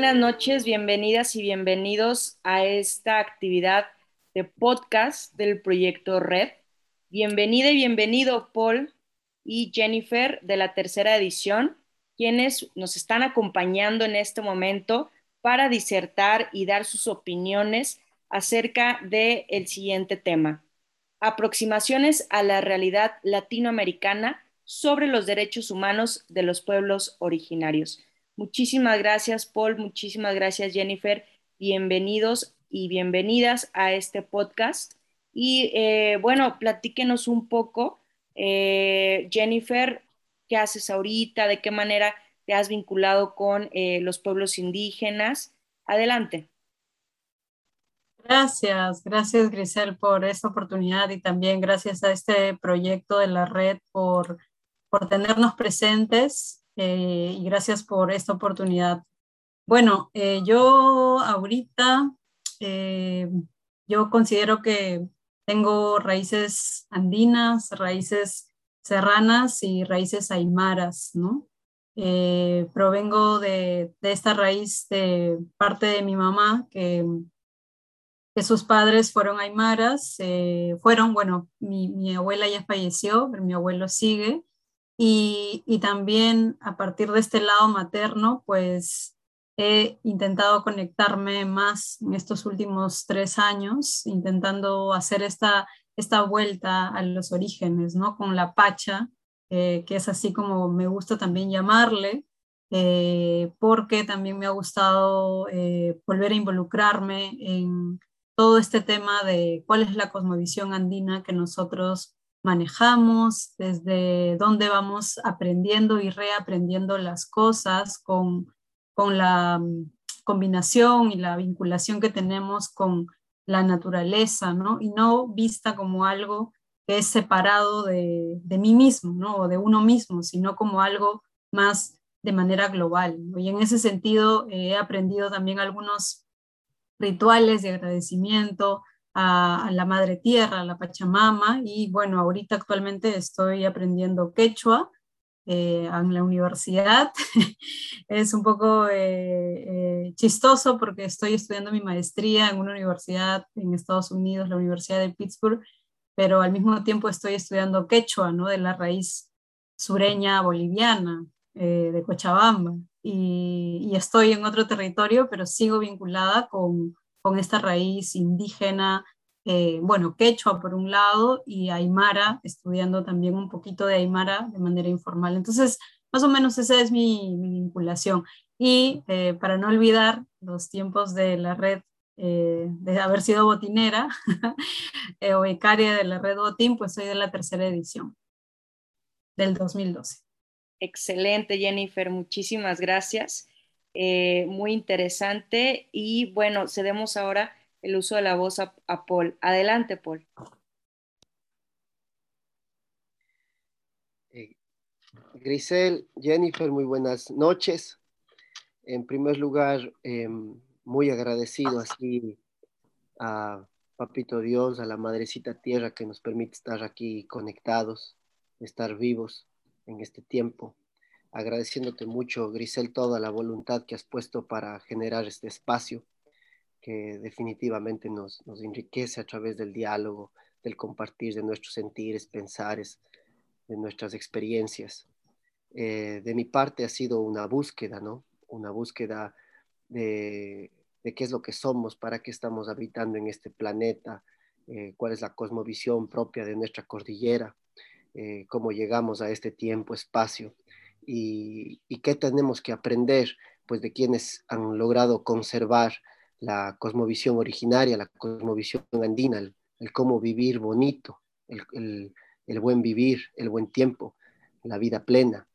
buenas noches, bienvenidas y bienvenidos a esta actividad de podcast del proyecto Red. Bienvenida y bienvenido Paul y Jennifer de la tercera edición, quienes nos están acompañando en este momento para disertar y dar sus opiniones acerca del el siguiente tema. Aproximaciones a la realidad latinoamericana sobre los derechos humanos de los pueblos originarios. Muchísimas gracias, Paul. Muchísimas gracias, Jennifer. Bienvenidos y bienvenidas a este podcast. Y eh, bueno, platíquenos un poco, eh, Jennifer, qué haces ahorita, de qué manera te has vinculado con eh, los pueblos indígenas. Adelante. Gracias, gracias Grisel por esta oportunidad y también gracias a este proyecto de la red por, por tenernos presentes eh, y gracias por esta oportunidad. Bueno, eh, yo ahorita, eh, yo considero que tengo raíces andinas, raíces serranas y raíces aymaras, ¿no? provengo de, de, esta raíz de parte de mi mamá, que, que sus padres fueron aymaras, fueron, bueno, mi, mi abuela ya falleció, pero mi abuelo sigue, y, también a partir de este lado materno, pues he intentado conectarme más en estos últimos tres años, intentando hacer esta, esta vuelta a los orígenes, ¿no? Con la pacha, eh, que es así como me gusta también llamarle, eh, porque también me ha gustado eh, volver a involucrarme en todo este tema de cuál es la cosmovisión andina que nosotros manejamos, desde dónde vamos aprendiendo y reaprendiendo las cosas con, con la mm, combinación y la vinculación que tenemos con la naturaleza, ¿no? Y no vista como algo que es separado de, de mí mismo, ¿no? O de uno mismo, sino como algo más de manera global. Y en ese sentido he aprendido también algunos rituales de agradecimiento, a, la madre tierra, a la Pachamama, y bueno, ahorita actualmente estoy aprendiendo quechua eh, en la universidad. es un poco eh, eh, chistoso porque estoy estudiando mi maestría en una universidad en Estados Unidos, la Universidad de Pittsburgh, pero al mismo tiempo estoy estudiando quechua, ¿no? De la raíz sureña boliviana, de Cochabamba. Y, y, estoy en otro territorio, pero sigo vinculada con, con esta raíz indígena, eh, bueno, quechua por un lado y aymara, estudiando también un poquito de aymara de manera informal. Entonces, más o menos esa es mi, vinculación. Y eh, para no olvidar los tiempos de la red, eh, de haber sido botinera o becaria de la red Botín, pues soy de la tercera edición del 2012. Excelente, Jennifer, muchísimas gracias. Eh, muy interesante. Y bueno, cedemos ahora el uso de la voz a, Paul. Adelante, Paul. Eh, Grisel, Jennifer, muy buenas noches. En primer lugar, em, muy agradecido así a Papito Dios, a la Madrecita Tierra que nos permite estar aquí conectados, estar vivos en este tiempo agradeciéndote mucho, Grisel, toda la voluntad que has puesto para generar este espacio que definitivamente nos, enriquece a través del diálogo, del compartir de nuestros sentires, pensares, de nuestras experiencias. Eh, de mi parte ha sido una búsqueda, ¿no? Una búsqueda de, qué es lo que somos, para qué estamos habitando en este planeta, eh, cuál es la cosmovisión propia de nuestra cordillera, eh, cómo llegamos a este tiempo, espacio y, qué tenemos que aprender pues de quienes han logrado conservar la cosmovisión originaria, la cosmovisión andina, el, cómo vivir bonito, el, el, buen vivir, el buen tiempo, la vida plena.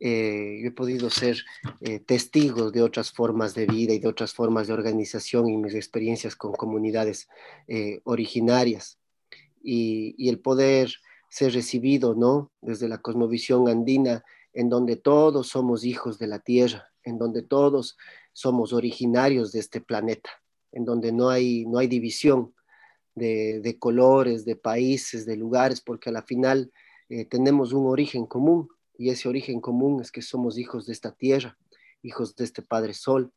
Eh, yo he podido ser eh, testigo de otras formas de vida y de otras formas de organización y mis experiencias con comunidades eh, originarias. Y, y, el poder ser recibido, ¿no? Desde la cosmovisión andina en donde todos somos hijos de la tierra, en donde todos somos originarios de este planeta, en donde no hay, no hay división de, colores, de países, de lugares, porque a la final eh, tenemos un origen común y ese origen común es que somos hijos de esta tierra, hijos de este Padre Sol,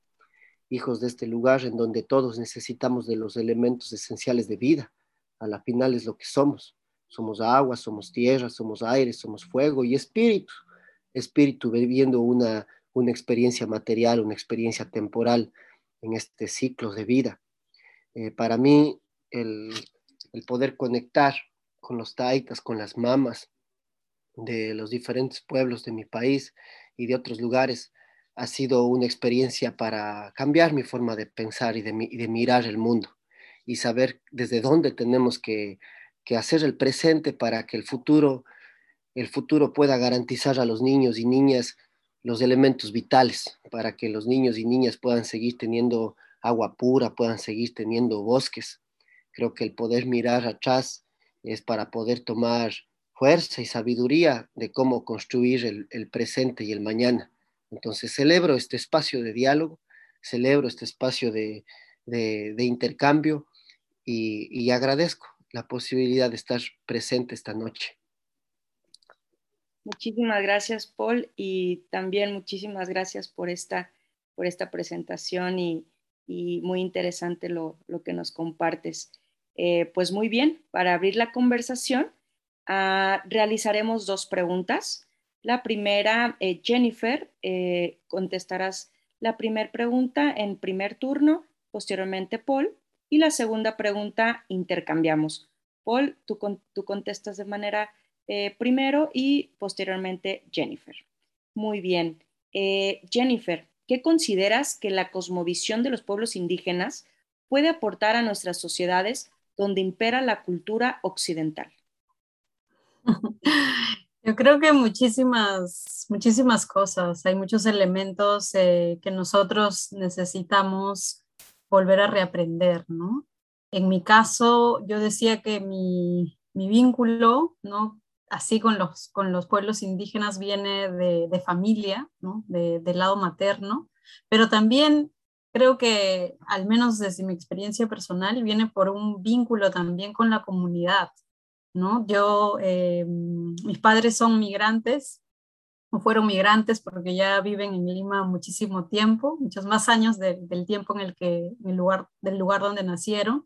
hijos de este lugar en donde todos necesitamos de los elementos esenciales de vida. A la final es lo que somos. Somos agua, somos tierra, somos aire, somos fuego y espíritu. Espíritu viviendo una, una experiencia material, una experiencia temporal en este ciclo de vida. Eh, para mí, el, el poder conectar con los taitas, con las mamas de los diferentes pueblos de mi país y de otros lugares, ha sido una experiencia para cambiar mi forma de pensar y de, de mirar el mundo y saber desde dónde tenemos que, que, hacer el presente para que el futuro, el futuro pueda garantizar a los niños y niñas los elementos vitales, para que los niños y niñas puedan seguir teniendo agua pura, puedan seguir teniendo bosques. Creo que el poder mirar atrás es para poder tomar fuerza y sabiduría de cómo construir el, presente y el mañana. Entonces celebro este espacio de diálogo, celebro este espacio de, intercambio y, agradezco la posibilidad de estar presente esta noche. Muchísimas gracias, Paul, y también muchísimas gracias por esta, por esta presentación y, muy interesante lo, lo, que nos compartes. Eh, pues muy bien, para abrir la conversación, uh, realizaremos dos preguntas. La primera, eh, Jennifer, eh, contestarás la primera pregunta en primer turno, posteriormente Paul, y la segunda pregunta intercambiamos. Paul, tú, tú contestas de manera eh, primero y posteriormente Jennifer. Muy bien. Eh, Jennifer, ¿qué consideras que la cosmovisión de los pueblos indígenas puede aportar a nuestras sociedades donde impera la cultura occidental? Yo creo que muchísimas, muchísimas cosas. Hay muchos elementos eh, que nosotros necesitamos volver a reaprender, ¿no? En mi caso, yo decía que mi, mi vínculo, ¿no? Así con los, con los pueblos indígenas viene de, de familia, ¿no? De, del lado materno, pero también creo que, al menos desde mi experiencia personal, viene por un vínculo también con la comunidad, ¿no? Yo, eh, mis padres son migrantes, o fueron migrantes porque ya viven en Lima muchísimo tiempo, muchos más años de, del tiempo en el que, en el lugar, del lugar donde nacieron,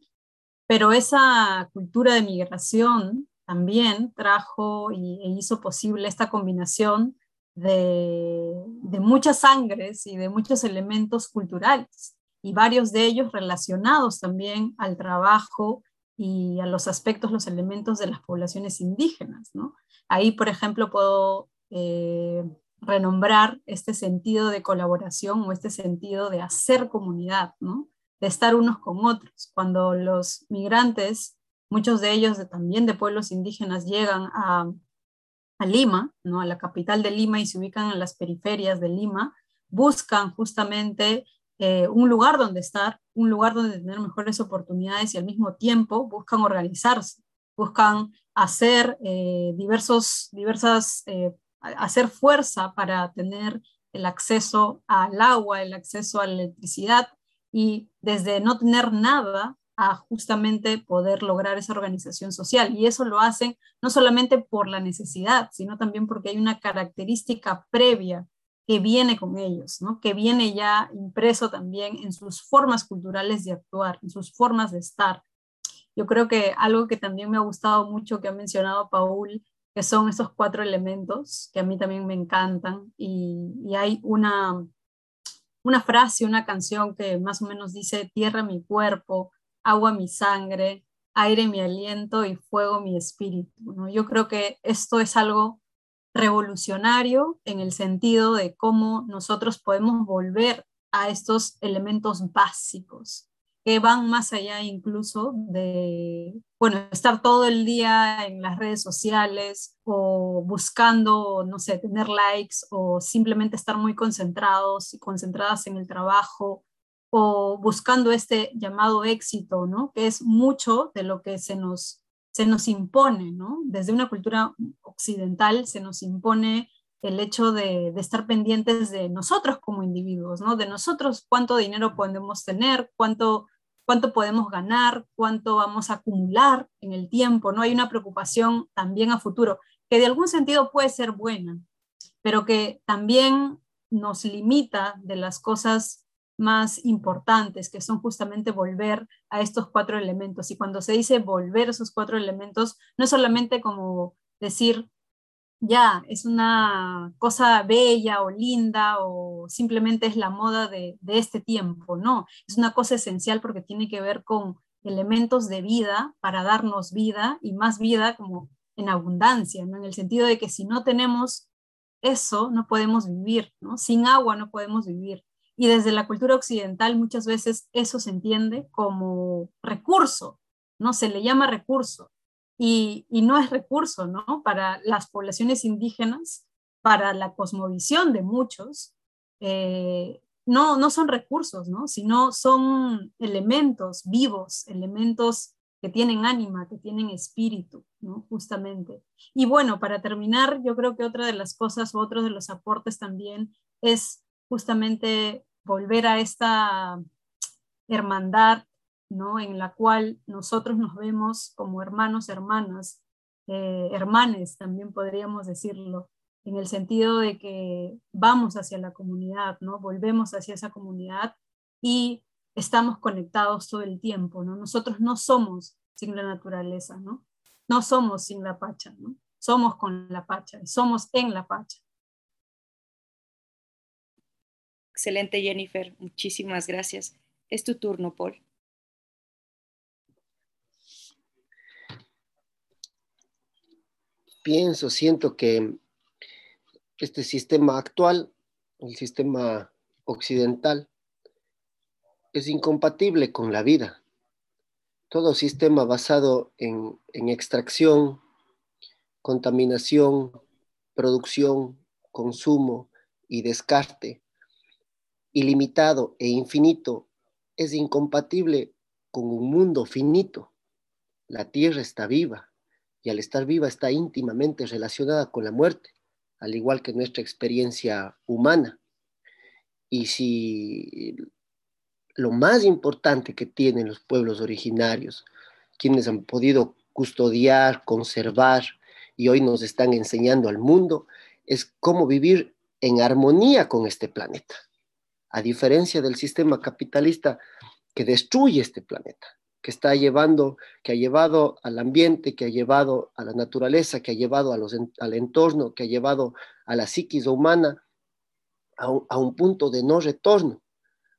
pero esa cultura de migración también trajo y, e hizo posible esta combinación de, muchas sangres y de muchos elementos culturales, y varios de ellos relacionados también al trabajo y a los aspectos, los elementos de las poblaciones indígenas. ¿no? Ahí, por ejemplo, puedo eh, renombrar este sentido de colaboración o este sentido de hacer comunidad, ¿no? de estar unos con otros. Cuando los migrantes, muchos de ellos también de pueblos indígenas, llegan a, a Lima, ¿no? a la capital de Lima y se ubican en las periferias de Lima, buscan justamente eh, un lugar donde estar, un lugar donde tener mejores oportunidades y al mismo tiempo buscan organizarse, buscan hacer eh, diversos, diversas, eh, hacer fuerza para tener el acceso al agua, el acceso a la electricidad y desde no tener nada a justamente poder lograr esa organización social. Y eso lo hacen no solamente por la necesidad, sino también porque hay una característica previa que viene con ellos, ¿no? que viene ya impreso también en sus formas culturales de actuar, en sus formas de estar. Yo creo que algo que también me ha gustado mucho que ha mencionado Paul, que son esos cuatro elementos que a mí también me encantan, y, y hay una, una frase, una canción que más o menos dice, tierra mi cuerpo, agua mi sangre, aire mi aliento y fuego mi espíritu. ¿no? Yo creo que esto es algo revolucionario en el sentido de cómo nosotros podemos volver a estos elementos básicos que van más allá incluso de, bueno, estar todo el día en las redes sociales o buscando, no sé, tener likes o simplemente estar muy concentrados y concentradas en el trabajo o buscando este llamado éxito, ¿no? Que es mucho de lo que se nos se nos impone, ¿no? Desde una cultura occidental se nos impone el hecho de, estar pendientes de nosotros como individuos, ¿no? De nosotros cuánto dinero podemos tener, cuánto, cuánto podemos ganar, cuánto vamos a acumular en el tiempo, ¿no? Hay una preocupación también a futuro, que de algún sentido puede ser buena, pero que también nos limita de las cosas más importantes, que son justamente volver a estos cuatro elementos. Y cuando se dice volver a esos cuatro elementos, no es solamente como decir, ya, es una cosa bella o linda o simplemente es la moda de, de este tiempo, no, es una cosa esencial porque tiene que ver con elementos de vida para darnos vida y más vida como en abundancia, ¿no? en el sentido de que si no tenemos eso, no podemos vivir, ¿no? sin agua no podemos vivir. Y desde la cultura occidental muchas veces eso se entiende como recurso, ¿no? Se le llama recurso. Y, no es recurso, ¿no? Para las poblaciones indígenas, para la cosmovisión de muchos, eh, no, no son recursos, ¿no? Sino son elementos vivos, elementos que tienen ánima, que tienen espíritu, ¿no? Justamente. Y bueno, para terminar, yo creo que otra de las cosas otro de los aportes también es justamente volver a esta hermandad, ¿no? En la cual nosotros nos vemos como hermanos, hermanas, eh, hermanes, también podríamos decirlo, en el sentido de que vamos hacia la comunidad, ¿no? Volvemos hacia esa comunidad y estamos conectados todo el tiempo, ¿no? Nosotros no somos sin la naturaleza, ¿no? No somos sin la Pacha, ¿no? Somos con la Pacha, somos en la Pacha. Excelente, Jennifer. Muchísimas gracias. Es tu turno, Paul. Pienso, siento que este sistema actual, el sistema occidental, es incompatible con la vida. Todo sistema basado en, extracción, contaminación, producción, consumo y descarte ilimitado e infinito es incompatible con un mundo finito. La tierra está viva y al estar viva está íntimamente relacionada con la muerte, al igual que nuestra experiencia humana. Y si lo más importante que tienen los pueblos originarios, quienes han podido custodiar, conservar y hoy nos están enseñando al mundo, es cómo vivir en armonía con este planeta a diferencia del sistema capitalista que destruye este planeta, que está llevando, que ha llevado al ambiente, que ha llevado a la naturaleza, que ha llevado a los, al entorno, que ha llevado a la psiquis humana a un, a un punto de no retorno.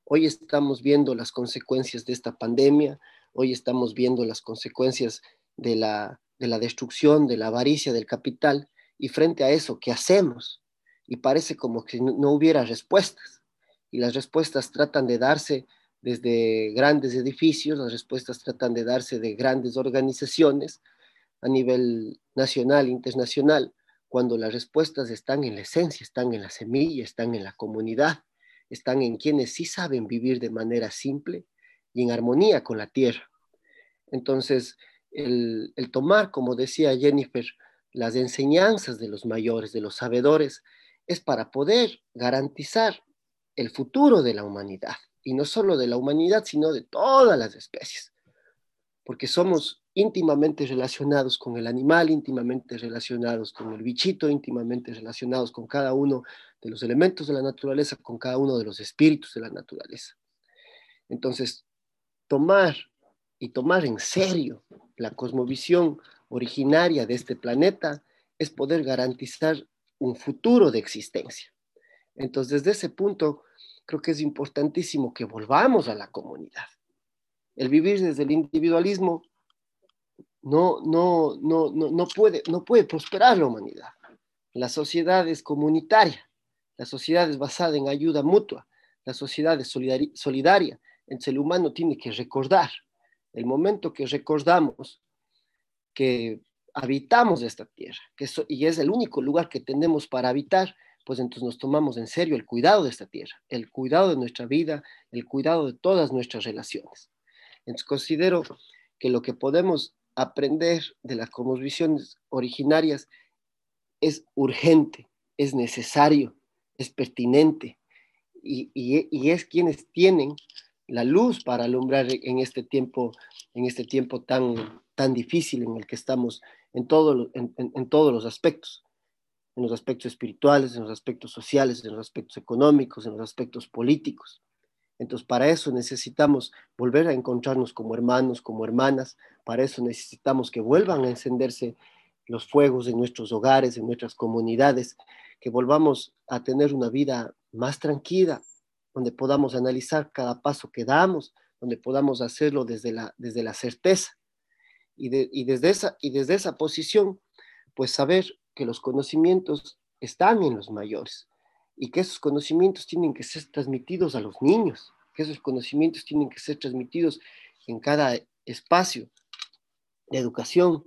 Hoy estamos viendo las consecuencias de esta pandemia, hoy estamos viendo las consecuencias de la, de la destrucción, de la avaricia del capital, y frente a eso, ¿qué hacemos? Y parece como que no hubiera respuestas y las respuestas tratan de darse desde grandes edificios, las respuestas tratan de darse de grandes organizaciones a nivel nacional, internacional, cuando las respuestas están en la esencia, están en la semilla, están en la comunidad, están en quienes sí saben vivir de manera simple y en armonía con la tierra. Entonces, el, el tomar, como decía Jennifer, las enseñanzas de los mayores, de los sabedores, es para poder garantizar el futuro de la humanidad, y no solo de la humanidad, sino de todas las especies, porque somos íntimamente relacionados con el animal, íntimamente relacionados con el bichito, íntimamente relacionados con cada uno de los elementos de la naturaleza, con cada uno de los espíritus de la naturaleza. Entonces, tomar y tomar en serio la cosmovisión originaria de este planeta es poder garantizar un futuro de existencia. Entonces, desde ese punto, creo que es importantísimo que volvamos a la comunidad. El vivir desde el individualismo no, no, no, no, no, puede, no puede prosperar la humanidad. La sociedad es comunitaria, la sociedad es basada en ayuda mutua, la sociedad es solidaria. El ser humano tiene que recordar, el momento que recordamos que habitamos esta tierra, que y es el único lugar que tenemos para habitar, pues entonces nos tomamos en serio el cuidado de esta tierra, el cuidado de nuestra vida, el cuidado de todas nuestras relaciones. Entonces considero que lo que podemos aprender de las cosmovisiones originarias es urgente, es necesario, es pertinente y, es quienes tienen la luz para alumbrar en este tiempo, en este tiempo tan, tan difícil en el que estamos en, todo, en, en todos los aspectos en los aspectos espirituales, en los aspectos sociales, en los aspectos económicos, en los aspectos políticos. Entonces, para eso necesitamos volver a encontrarnos como hermanos, como hermanas, para eso necesitamos que vuelvan a encenderse los fuegos en nuestros hogares, en nuestras comunidades, que volvamos a tener una vida más tranquila, donde podamos analizar cada paso que damos, donde podamos hacerlo desde la, desde la certeza. Y, y, desde esa, y desde esa posición, pues saber que los conocimientos están en los mayores y que esos conocimientos tienen que ser transmitidos a los niños, que esos conocimientos tienen que ser transmitidos en cada espacio de educación,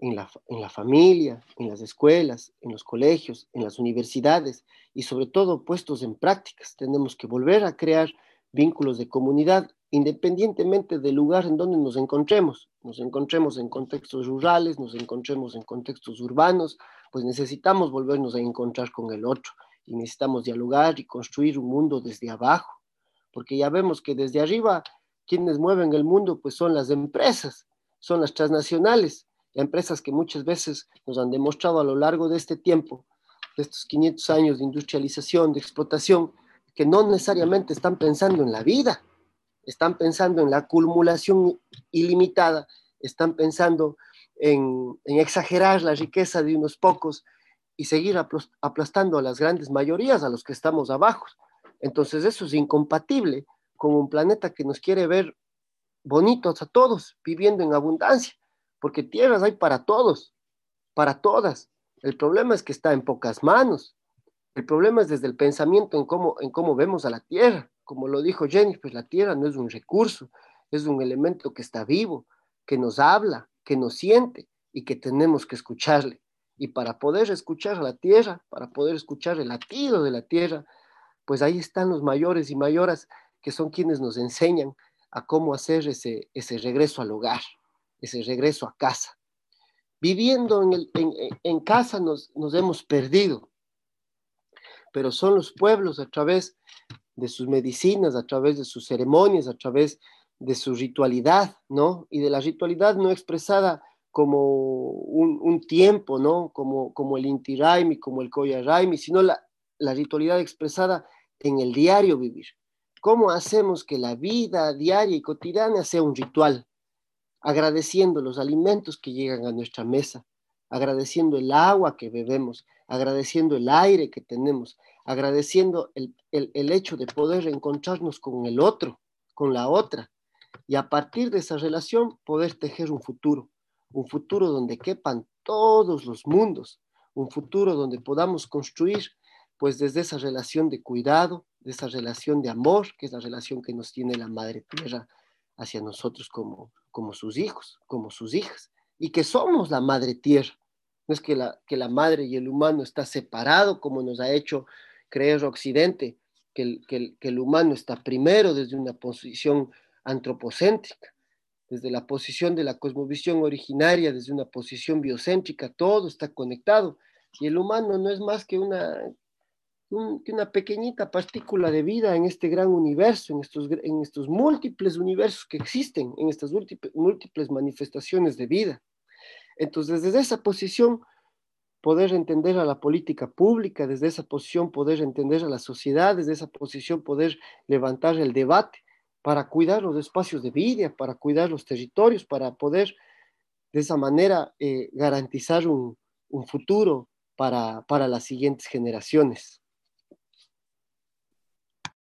en la, en la familia, en las escuelas, en los colegios, en las universidades y sobre todo puestos en prácticas. Tenemos que volver a crear vínculos de comunidad independientemente del lugar en donde nos encontremos. Nos encontremos en contextos rurales, nos encontremos en contextos urbanos, pues necesitamos volvernos a encontrar con el otro. Y necesitamos dialogar y construir un mundo desde abajo, porque ya vemos que desde arriba quienes mueven el mundo pues son las empresas, son las transnacionales, empresas que muchas veces nos han demostrado a lo largo de este tiempo, de estos 500 años de industrialización, de explotación, que no necesariamente están pensando en la vida, están pensando en la acumulación ilimitada, están pensando en, exagerar la riqueza de unos pocos y seguir aplastando a las grandes mayorías, a los que estamos abajo. Entonces eso es incompatible con un planeta que nos quiere ver bonitos a todos, viviendo en abundancia, porque tierras hay para todos, para todas. El problema es que está en pocas manos. El problema es desde el pensamiento en cómo, en cómo vemos a la tierra. Como lo dijo Jenny, pues la tierra no es un recurso, es un elemento que está vivo, que nos habla, que nos siente y que tenemos que escucharle. Y para poder escuchar a la tierra, para poder escuchar el latido de la tierra, pues ahí están los mayores y mayoras que son quienes nos enseñan a cómo hacer ese, ese regreso al hogar, ese regreso a casa. Viviendo en, en, en casa nos, nos hemos perdido, pero son los pueblos a través de sus medicinas, a través de sus ceremonias, a través de su ritualidad, ¿no? Y de la ritualidad no expresada como un, tiempo, ¿no? Como, como el Inti Raimi, como el Koya Raimi, sino la, la ritualidad expresada en el diario vivir. ¿Cómo hacemos que la vida diaria y cotidiana sea un ritual? Agradeciendo los alimentos que llegan a nuestra mesa, agradeciendo el agua que bebemos, agradeciendo el aire que tenemos, agradeciendo el, el hecho de poder encontrarnos con el otro, con la otra, y a partir de esa relación poder tejer un futuro, un futuro donde quepan todos los mundos, un futuro donde podamos construir pues desde esa relación de cuidado, de esa relación de amor, que es la relación que nos tiene la Madre Tierra hacia nosotros como, como sus hijos, como sus hijas, y que somos la Madre Tierra. No es que la, que la Madre y el humano está separado, como nos ha hecho creer Occidente, que el, que que el humano está primero desde una posición antropocéntrica, desde la posición de la cosmovisión originaria, desde una posición biocéntrica, todo está conectado. Y el humano no es más que una, una pequeñita partícula de vida en este gran universo, en estos, en estos múltiples universos que existen, en estas múltiples manifestaciones de vida. Entonces, desde esa posición, poder entender a la política pública, desde esa posición, poder entender a la sociedad, desde esa posición, poder levantar el debate para cuidar los espacios de vida, para cuidar los territorios, para poder de esa manera eh, garantizar un, un futuro para, para las siguientes generaciones.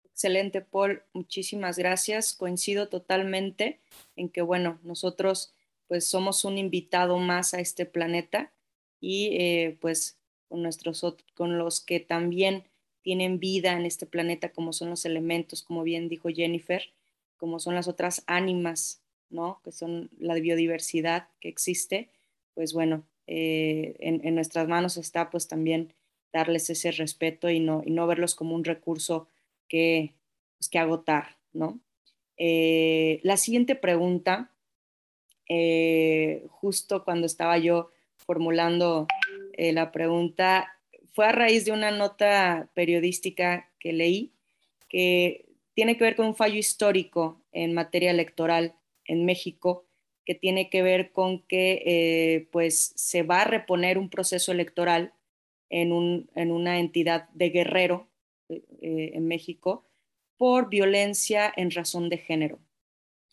Excelente, Paul. Muchísimas gracias. Coincido totalmente en que, bueno, nosotros pues somos un invitado más a este planeta y eh, pues con, nuestros, con los que también tienen vida en este planeta, como son los elementos, como bien dijo Jennifer, como son las otras ánimas, ¿no? Que son la biodiversidad que existe, pues bueno, eh, en, en, nuestras manos está pues también darles ese respeto y no, y no verlos como un recurso que, pues, que agotar, ¿no? Eh, la siguiente pregunta, justo cuando estaba yo formulando eh, la pregunta, fue a raíz de una nota periodística que leí que tiene que ver con un fallo histórico en materia electoral en México, que tiene que ver con que pues se va a reponer un proceso electoral en, un, en una entidad de guerrero en México por violencia en razón de género,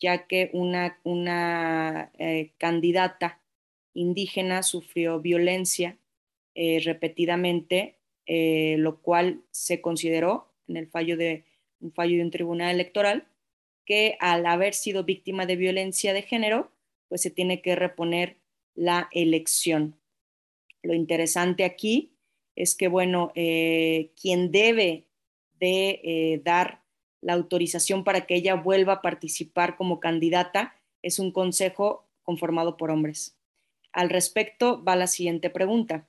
ya que una, una eh, candidata indígena sufrió violencia eh, repetidamente, eh, lo cual se consideró en el fallo de un fallo de un tribunal electoral que al haber sido víctima de violencia de género, pues se tiene que reponer la elección. Lo interesante aquí es que, bueno, eh, quien debe de dar la autorización para que ella vuelva a participar como candidata es un consejo conformado por hombres. Al respecto va la siguiente pregunta.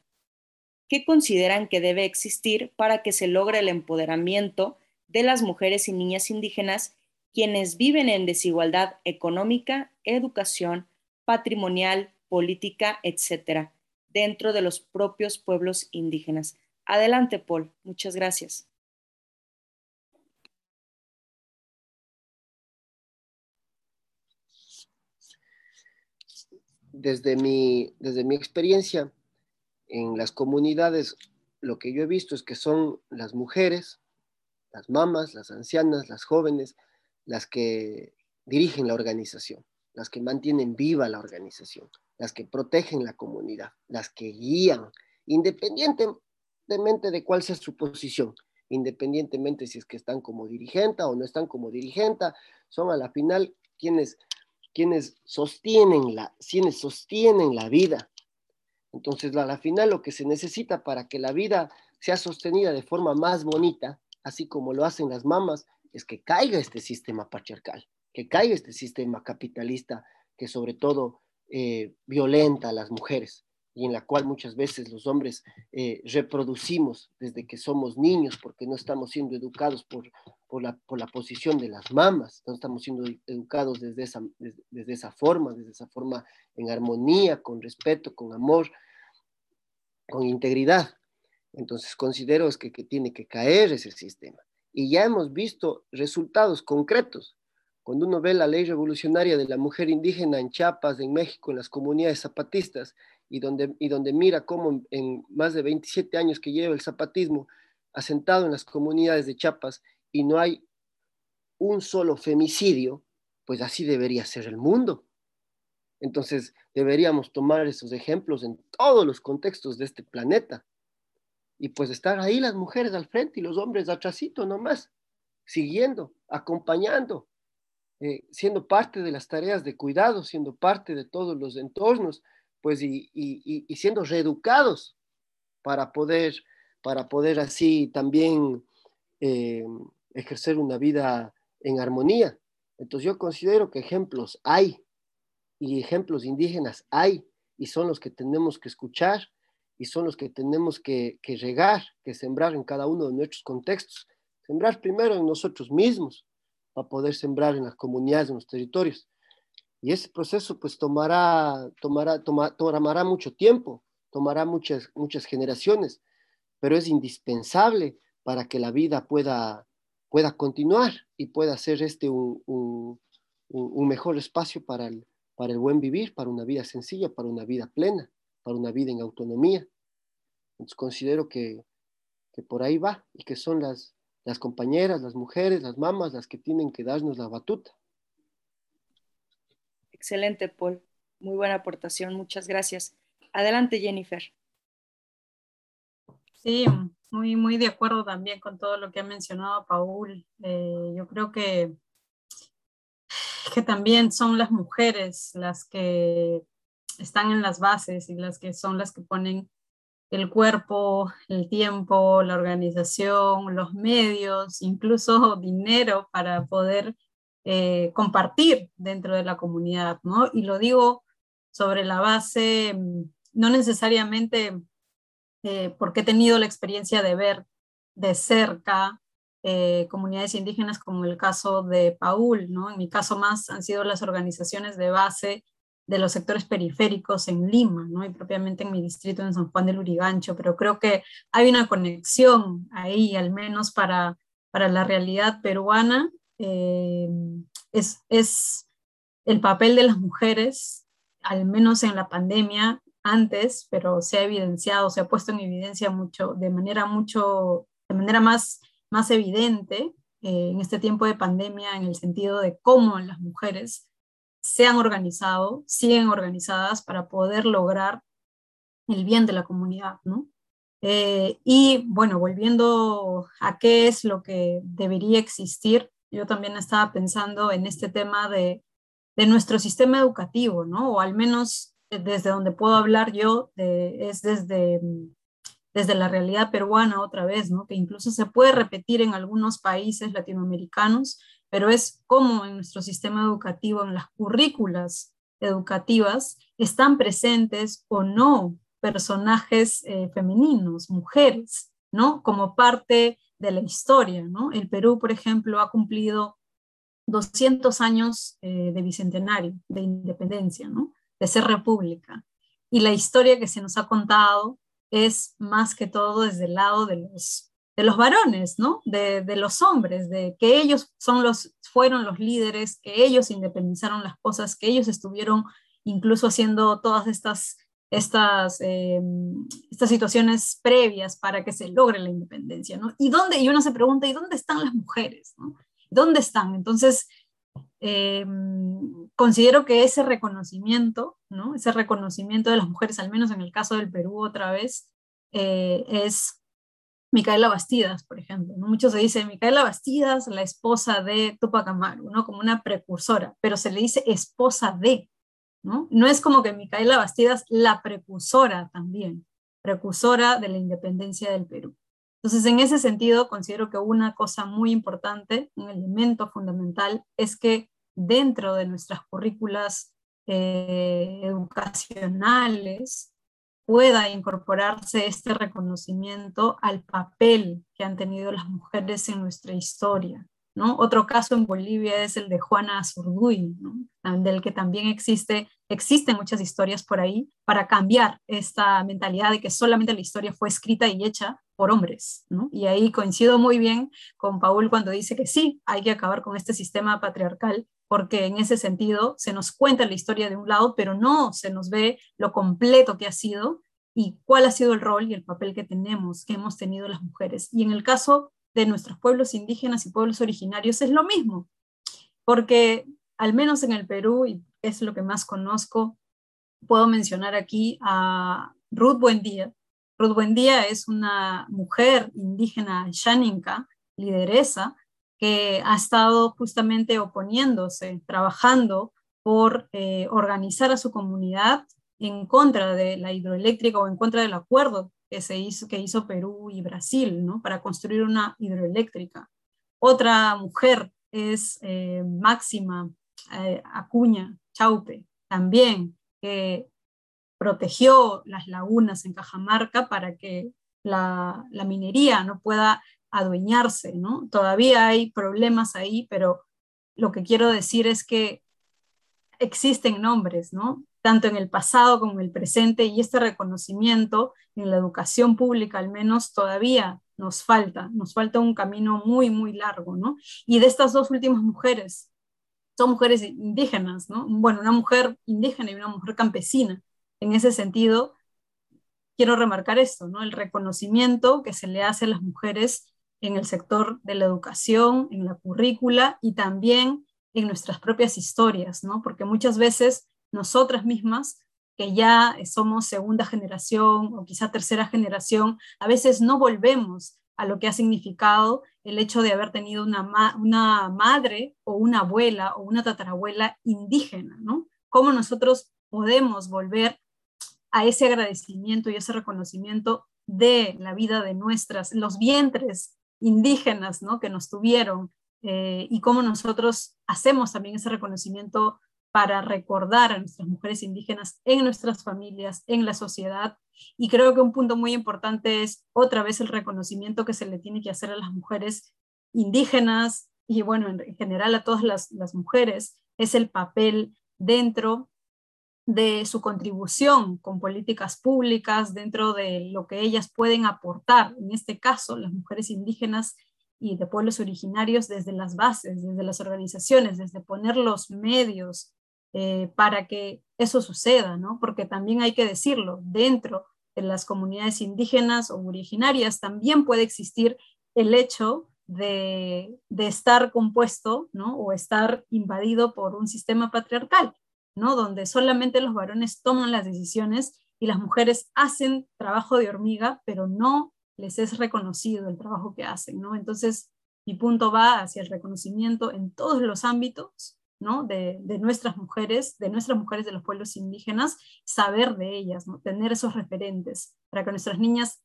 ¿Qué consideran que debe existir para que se logre el empoderamiento de las mujeres y niñas indígenas quienes viven en desigualdad económica, educación, patrimonial, política, etcétera, dentro de los propios pueblos indígenas. Adelante, Paul. Muchas gracias. Desde mi, desde mi experiencia en las comunidades, lo que yo he visto es que son las mujeres, las mamás, las ancianas, las jóvenes, las que dirigen la organización, las que mantienen viva la organización, las que protegen la comunidad, las que guían, independientemente de cuál sea su posición, independientemente si es que están como dirigente o no están como dirigente, son a la final quienes, quienes, sostienen, la, quienes sostienen la vida. Entonces, a la final lo que se necesita para que la vida sea sostenida de forma más bonita, así como lo hacen las mamás, es que caiga este sistema patriarcal, que caiga este sistema capitalista que sobre todo eh, violenta a las mujeres y en la cual muchas veces los hombres eh, reproducimos desde que somos niños porque no estamos siendo educados por, por, la, por la posición de las mamas, no estamos siendo educados desde esa, desde esa forma, desde esa forma en armonía, con respeto, con amor, con integridad. Entonces considero es que, que tiene que caer ese sistema. Y ya hemos visto resultados concretos cuando uno ve la ley revolucionaria de la mujer indígena en Chiapas, en México, en las comunidades zapatistas, y donde, y donde mira cómo en más de 27 años que lleva el zapatismo asentado en las comunidades de Chiapas y no hay un solo femicidio, pues así debería ser el mundo. Entonces deberíamos tomar esos ejemplos en todos los contextos de este planeta. Y pues estar ahí las mujeres al frente y los hombres atrásito nomás, siguiendo, acompañando, eh, siendo parte de las tareas de cuidado, siendo parte de todos los entornos, pues y, y, siendo reeducados para poder, para poder así también eh, ejercer una vida en armonía. Entonces yo considero que ejemplos hay y ejemplos indígenas hay y son los que tenemos que escuchar y son los que tenemos que, que regar, que sembrar en cada uno de nuestros contextos. Sembrar primero en nosotros mismos, para poder sembrar en las comunidades, en los territorios. Y ese proceso pues tomará, tomará, tomará mucho tiempo, tomará muchas, muchas generaciones, pero es indispensable para que la vida pueda, pueda continuar y pueda ser este un, un, un mejor espacio para el, para el buen vivir, para una vida sencilla, para una vida plena, para una vida en autonomía. Entonces considero que, que por ahí va y que son las, las compañeras, las mujeres, las mamás, las que tienen que darnos la batuta. Excelente, Paul. Muy buena aportación, muchas gracias. Adelante, Jennifer. Sí, muy, muy de acuerdo también con todo lo que ha mencionado Paul. Eh, yo creo que, que también son las mujeres las que están en las bases y las que son las que ponen el cuerpo, el tiempo, la organización, los medios, incluso dinero para poder eh, compartir dentro de la comunidad, ¿no? Y lo digo sobre la base, mm, no necesariamente eh, porque he tenido la experiencia de ver de cerca eh, comunidades indígenas como el caso de Paul, ¿no? En mi caso más han sido las organizaciones de base de los sectores periféricos en Lima, ¿no? y propiamente en mi distrito en San Juan del Urigancho, pero creo que hay una conexión ahí, al menos para, para la realidad peruana, eh, es, es el papel de las mujeres, al menos en la pandemia antes, pero se ha evidenciado, se ha puesto en evidencia mucho, de manera mucho, de manera más, más evidente, eh, en este tiempo de pandemia en el sentido de cómo las mujeres se han organizado, siguen organizadas para poder lograr el bien de la comunidad, ¿no? Eh, y bueno, volviendo a qué es lo que debería existir, yo también estaba pensando en este tema de, de nuestro sistema educativo, ¿no? O al menos desde donde puedo hablar yo, es desde, desde la realidad peruana otra vez, ¿no? Que incluso se puede repetir en algunos países latinoamericanos, pero es como en nuestro sistema educativo, en las currículas educativas, están presentes o no personajes eh, femeninos, mujeres, ¿no? Como parte de la historia, ¿no? El Perú, por ejemplo, ha cumplido 200 años eh, de bicentenario, de independencia, ¿no? De ser república. Y la historia que se nos ha contado es más que todo desde el lado de los, de los varones, ¿no? De, de los hombres, de que ellos son los, fueron los líderes, que ellos independizaron las cosas, que ellos estuvieron incluso haciendo todas estas estas, eh, estas situaciones previas para que se logre la independencia, ¿no? ¿Y dónde? Y uno se pregunta, ¿y dónde están las mujeres? ¿Dónde están? Entonces, eh, considero que ese reconocimiento, ¿no? Ese reconocimiento de las mujeres, al menos en el caso del Perú otra vez, eh, es Micaela Bastidas, por ejemplo. ¿no? Muchos se dice Micaela Bastidas, la esposa de Tupac Amaru, ¿no? Como una precursora, pero se le dice esposa de, ¿no? es como que Micaela Bastidas, la precursora también, precursora de la independencia del Perú. Entonces, en ese sentido, considero que una cosa muy importante, un elemento fundamental, es que dentro de nuestras currículas eh, educacionales pueda incorporarse este reconocimiento al papel que han tenido las mujeres en nuestra historia, otro caso en Bolivia es el de Juana Azurduy, del que también existe, existen muchas historias por ahí para cambiar esta mentalidad de que solamente la historia fue escrita y hecha por hombres. Y ahí coincido muy bien con Paul cuando dice que sí, hay que acabar con este sistema patriarcal porque en ese sentido se nos cuenta la historia de un lado, pero no se nos ve lo completo que ha sido y cuál ha sido el rol y el papel que tenemos, que hemos tenido las mujeres. Y en el caso de nuestros pueblos indígenas y pueblos originarios es lo mismo, porque al menos en el Perú, y es lo que más conozco, puedo mencionar aquí a Ruth Buendía. Ruth Buendía es una mujer indígena xaninca, lideresa, que ha estado justamente oponiéndose, trabajando por eh, organizar a su comunidad en contra de la hidroeléctrica o en contra del acuerdo que, se hizo, que hizo Perú y Brasil, ¿no? Para construir una hidroeléctrica. Otra mujer es eh, Máxima eh, Acuña Chaupe, también, que protegió las lagunas en Cajamarca para que la, minería no pueda adueñarse, ¿no? Todavía hay problemas ahí, pero lo que quiero decir es que existen nombres, ¿no? tanto en el pasado como en el presente, y este reconocimiento en la educación pública al menos todavía nos falta, nos falta un camino muy, muy largo, ¿no? Y de estas dos últimas mujeres, son mujeres indígenas, ¿no? Bueno, una mujer indígena y una mujer campesina. En ese sentido, quiero remarcar esto, ¿no? El reconocimiento que se le hace a las mujeres en el sector de la educación, en la currícula y también en nuestras propias historias, ¿no? Porque muchas veces nosotras mismas, que ya somos segunda generación o quizá tercera generación, a veces no volvemos a lo que ha significado el hecho de haber tenido una, una madre o una abuela o una tatarabuela indígena, ¿no? ¿Cómo nosotros podemos volver a ese agradecimiento y ese reconocimiento de la vida de nuestras, los vientres indígenas, ¿no? Que nos tuvieron eh, y cómo nosotros hacemos también ese reconocimiento para recordar a nuestras mujeres indígenas en nuestras familias, en la sociedad. Y creo que un punto muy importante es otra vez el reconocimiento que se le tiene que hacer a las mujeres indígenas y bueno, en general a todas las, las mujeres, es el papel dentro de su contribución con políticas públicas, dentro de lo que ellas pueden aportar, en este caso las mujeres indígenas y de pueblos originarios desde las bases, desde las organizaciones, desde poner los medios eh, para que eso suceda, ¿no? Porque también hay que decirlo, dentro de las comunidades indígenas o originarias también puede existir el hecho de, estar compuesto, ¿no? O estar invadido por un sistema patriarcal, ¿no? Donde solamente los varones toman las decisiones y las mujeres hacen trabajo de hormiga, pero no les es reconocido el trabajo que hacen, ¿no? Entonces, mi punto va hacia el reconocimiento en todos los ámbitos, ¿no? De, nuestras mujeres, de nuestras mujeres de los pueblos indígenas, saber de ellas, ¿no? Tener esos referentes para que nuestras niñas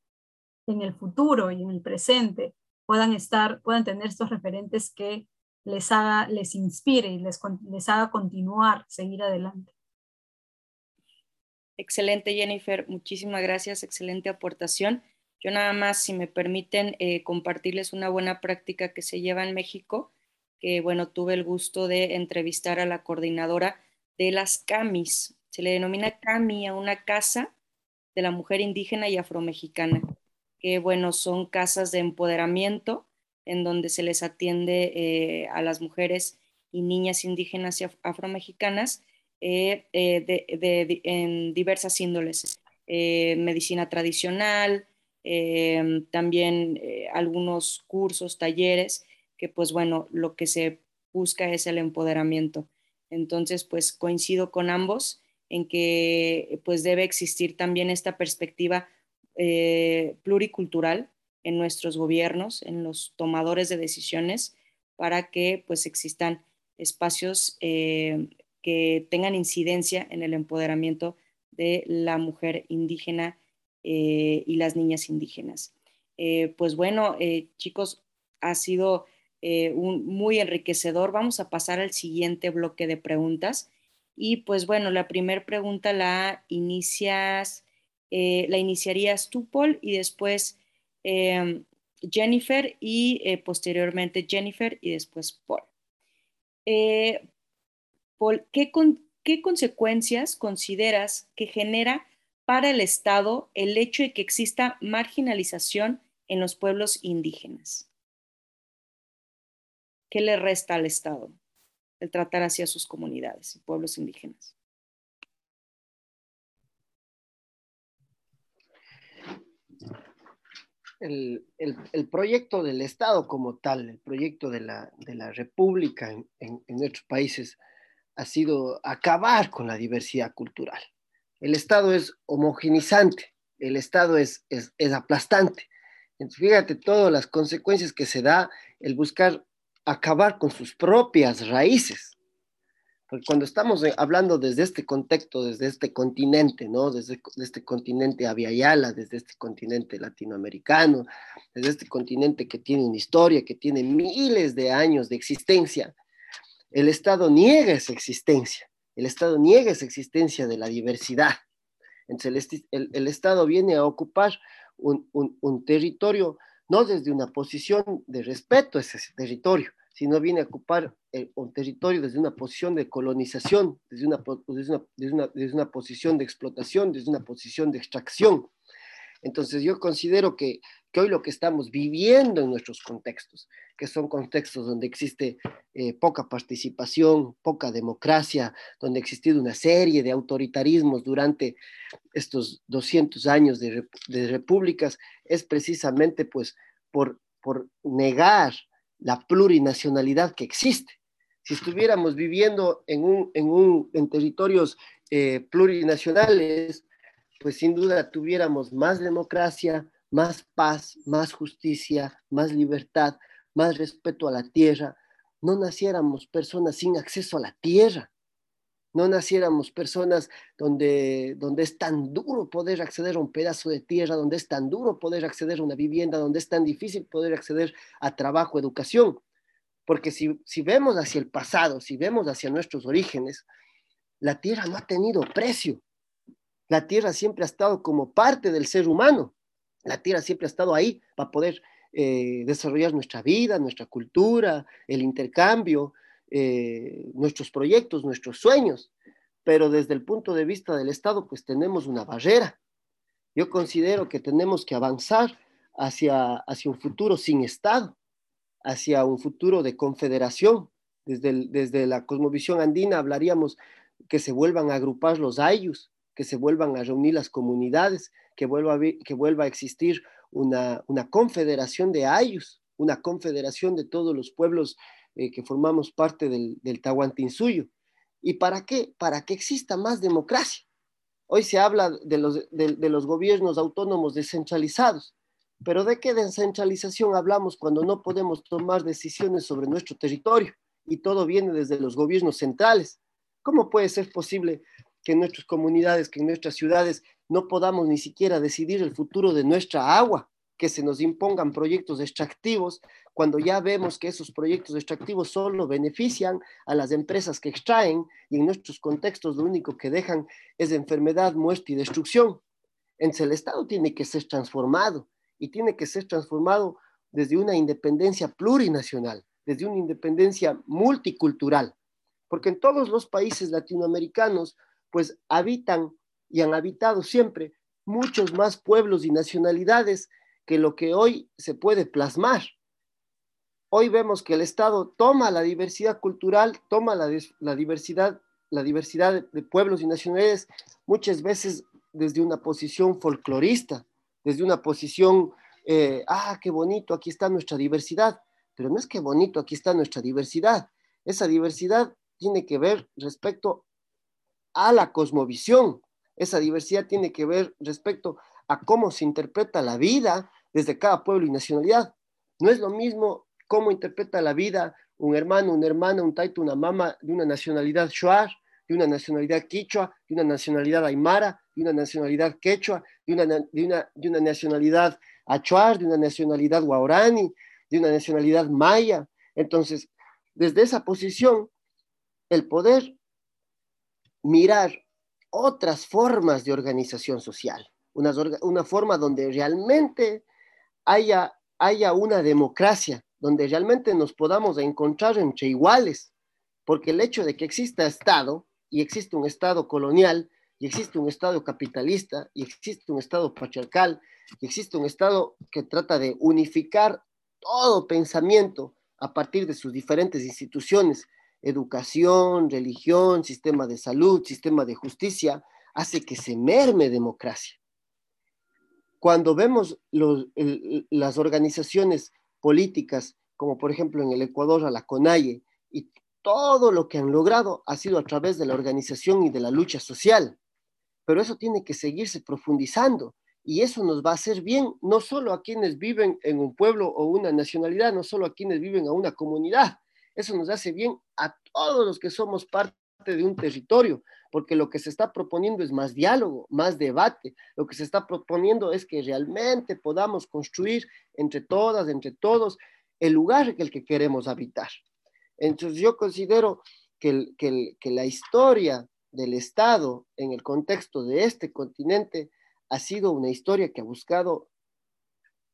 en el futuro y en el presente puedan estar, puedan tener estos referentes que les haga, les inspire y les, les haga continuar, seguir adelante. Excelente, Jennifer. Muchísimas gracias. Excelente aportación. Yo nada más, si me permiten, eh, compartirles una buena práctica que se lleva en México, que bueno, tuve el gusto de entrevistar a la coordinadora de las CAMIS. Se le denomina CAMI a una casa de la mujer indígena y afromexicana que, bueno, son casas de empoderamiento en donde se les atiende eh, a las mujeres y niñas indígenas y afromexicanas eh, eh, en diversas índoles, medicina tradicional, también algunos cursos, talleres, que pues bueno, lo que se busca es el empoderamiento. Entonces, pues coincido con ambos en que pues debe existir también esta perspectiva eh, pluricultural en nuestros gobiernos, en los tomadores de decisiones, para que pues existan espacios eh, que tengan incidencia en el empoderamiento de la mujer indígena eh, y las niñas indígenas. pues bueno, chicos, ha sido un, muy enriquecedor. Vamos a pasar al siguiente bloque de preguntas. Y pues bueno, la primera pregunta la inicias eh, la iniciarías tú, Paul, y después em, Jennifer y eh, posteriormente Jennifer y después Paul. Eh, Paul, ¿qué, ¿qué consecuencias consideras que genera para el Estado el hecho de que exista marginalización en los pueblos indígenas? ¿Qué le resta al Estado el tratar hacia sus comunidades y pueblos indígenas? El, proyecto del Estado como tal, el proyecto de la, República en, nuestros países ha sido acabar con la diversidad cultural. El Estado es homogenizante, el Estado es, es, es aplastante. Entonces, fíjate todas las consecuencias que se da el buscar acabar con sus propias raíces cuando estamos eh, hablando desde este contexto, desde este continente, ¿no? Desde, este continente aviala, desde este continente latinoamericano, desde este continente que tiene una historia, que tiene miles de años de existencia, el Estado niega esa existencia, el Estado niega esa existencia de la diversidad. Entonces el, Estado viene a ocupar un, un territorio no desde una posición de respeto a ese territorio, sino viene a ocupar un territorio desde una posición de colonización, desde una, desde, una, desde, una, posición de explotación, desde una posición de extracción. Entonces yo considero que, que, hoy lo que estamos viviendo en nuestros contextos, que son contextos donde existe eh, poca participación, poca democracia, donde ha existido una serie de autoritarismos durante estos 200 años de, de repúblicas, es precisamente pues por, por negar la plurinacionalidad que existe. Si estuviéramos viviendo en, un, en, un, en territorios eh, plurinacionales, pues sin duda tuviéramos más democracia, más paz, más justicia, más libertad, más respeto a la tierra. No naciéramos personas sin acceso a la tierra no naciéramos personas donde, donde es tan duro poder acceder a un pedazo de tierra, donde es tan duro poder acceder a una vivienda, donde es tan difícil poder acceder a trabajo, educación. Porque si, si vemos hacia el pasado, si vemos hacia nuestros orígenes, la tierra no ha tenido precio. La tierra siempre ha estado como parte del ser humano. La tierra siempre ha estado ahí para poder eh, desarrollar nuestra vida, nuestra cultura, el intercambio, eh, nuestros proyectos, nuestros sueños, pero desde el punto de vista del Estado, pues tenemos una barrera. Yo considero que tenemos que avanzar hacia, hacia un futuro sin Estado, hacia un futuro de confederación. Desde, desde la cosmovisión andina hablaríamos que se vuelvan a agrupar los ayus, que se vuelvan a reunir las comunidades, que vuelva a, que vuelva a existir una, una confederación de ayus, una confederación de todos los pueblos eh, que formamos parte del, del Tahuantinsuyo. ¿Y para qué? Para que exista más democracia. Hoy se habla de los, de los gobiernos autónomos descentralizados, pero ¿de qué descentralización hablamos cuando no podemos tomar decisiones sobre nuestro territorio y todo viene desde los gobiernos centrales? ¿Cómo puede ser posible que en nuestras comunidades, que en nuestras ciudades no podamos ni siquiera decidir el futuro de nuestra agua? que se nos impongan proyectos extractivos cuando ya vemos que esos proyectos extractivos solo benefician a las empresas que extraen y en nuestros contextos lo único que dejan es enfermedad, muerte y destrucción. Entonces el Estado tiene que ser transformado y tiene que ser transformado desde una independencia plurinacional, desde una independencia multicultural, porque en todos los países latinoamericanos pues habitan y han habitado siempre muchos más pueblos y nacionalidades que lo que hoy se puede plasmar. Hoy vemos que el Estado toma la diversidad cultural, toma la, diversidad, la diversidad de pueblos y nacionalidades muchas veces desde una posición folclorista, desde una posición, eh, ah, qué bonito, aquí está nuestra diversidad, pero no es que bonito, aquí está nuestra diversidad. Esa diversidad tiene que ver respecto a la cosmovisión, esa diversidad tiene que ver respecto a cómo se interpreta la vida desde cada pueblo y nacionalidad. No es lo mismo cómo interpreta la vida un hermano, una hermana, un taito, una mama de una nacionalidad shuar, de una nacionalidad quichua, de una nacionalidad aymara, de una nacionalidad quechua, de una nacionalidad achuar, de una nacionalidad guaurani, de una nacionalidad maya. Entonces, desde esa posición, el poder mirar otras formas de organización social, una, una forma donde realmente haya, haya una democracia, donde realmente nos podamos encontrar entre iguales, porque el hecho de que exista Estado, y existe un Estado colonial, y existe un Estado capitalista, y existe un Estado patriarcal, y existe un Estado que trata de unificar todo pensamiento a partir de sus diferentes instituciones, educación, religión, sistema de salud, sistema de justicia, hace que se merme democracia. Cuando vemos las organizaciones políticas, como por ejemplo en el Ecuador a la CONAIE, y todo lo que han logrado ha sido a través de la organización y de la lucha social. Pero eso tiene que seguirse profundizando y eso nos va a hacer bien no solo a quienes viven en un pueblo o una nacionalidad, no solo a quienes viven a una comunidad, eso nos hace bien a todos los que somos parte de un territorio, porque lo que se está proponiendo es más diálogo, más debate. Lo que se está proponiendo es que realmente podamos construir entre todas, entre todos, el lugar en el que queremos habitar. Entonces yo considero que, que la historia del Estado en el contexto de este continente ha sido una historia que ha buscado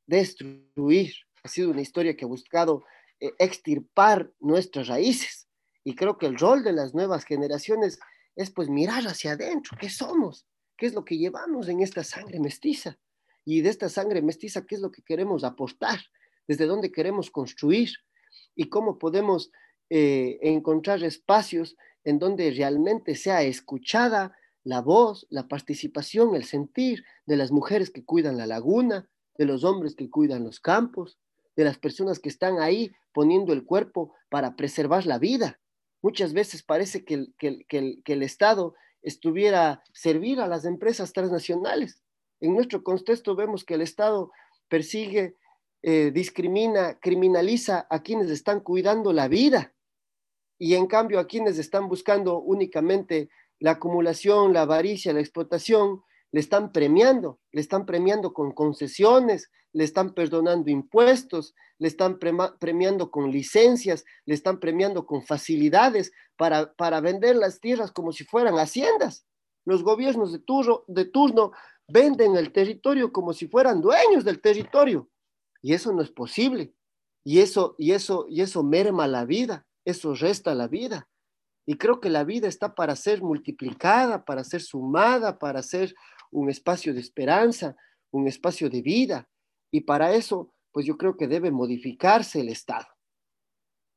destruir, ha sido una historia que ha buscado eh, extirpar nuestras raíces. Y creo que el rol de las nuevas generaciones es pues mirar hacia adentro, ¿qué somos? ¿Qué es lo que llevamos en esta sangre mestiza? Y de esta sangre mestiza, ¿qué es lo que queremos aportar? ¿Desde dónde queremos construir? ¿Y cómo podemos eh, encontrar espacios en donde realmente sea escuchada la voz, la participación, el sentir de las mujeres que cuidan la laguna, de los hombres que cuidan los campos, de las personas que están ahí poniendo el cuerpo para preservar la vida? Muchas veces parece que el, Estado estuviera servir a las empresas transnacionales. En nuestro contexto vemos que el Estado persigue, eh, discrimina, criminaliza a quienes están cuidando la vida y en cambio a quienes están buscando únicamente la acumulación, la avaricia, la explotación, le están premiando, le están premiando con concesiones, le están perdonando impuestos, le están premiando con licencias, le están premiando con facilidades para, para vender las tierras como si fueran haciendas. Los gobiernos de turno, de turno venden el territorio como si fueran dueños del territorio. Y eso no es posible. Y eso, y eso, y eso merma la vida, eso resta la vida. Y creo que la vida está para ser multiplicada, para ser sumada, para ser un espacio de esperanza, un espacio de vida. Y para eso, pues yo creo que debe modificarse el Estado.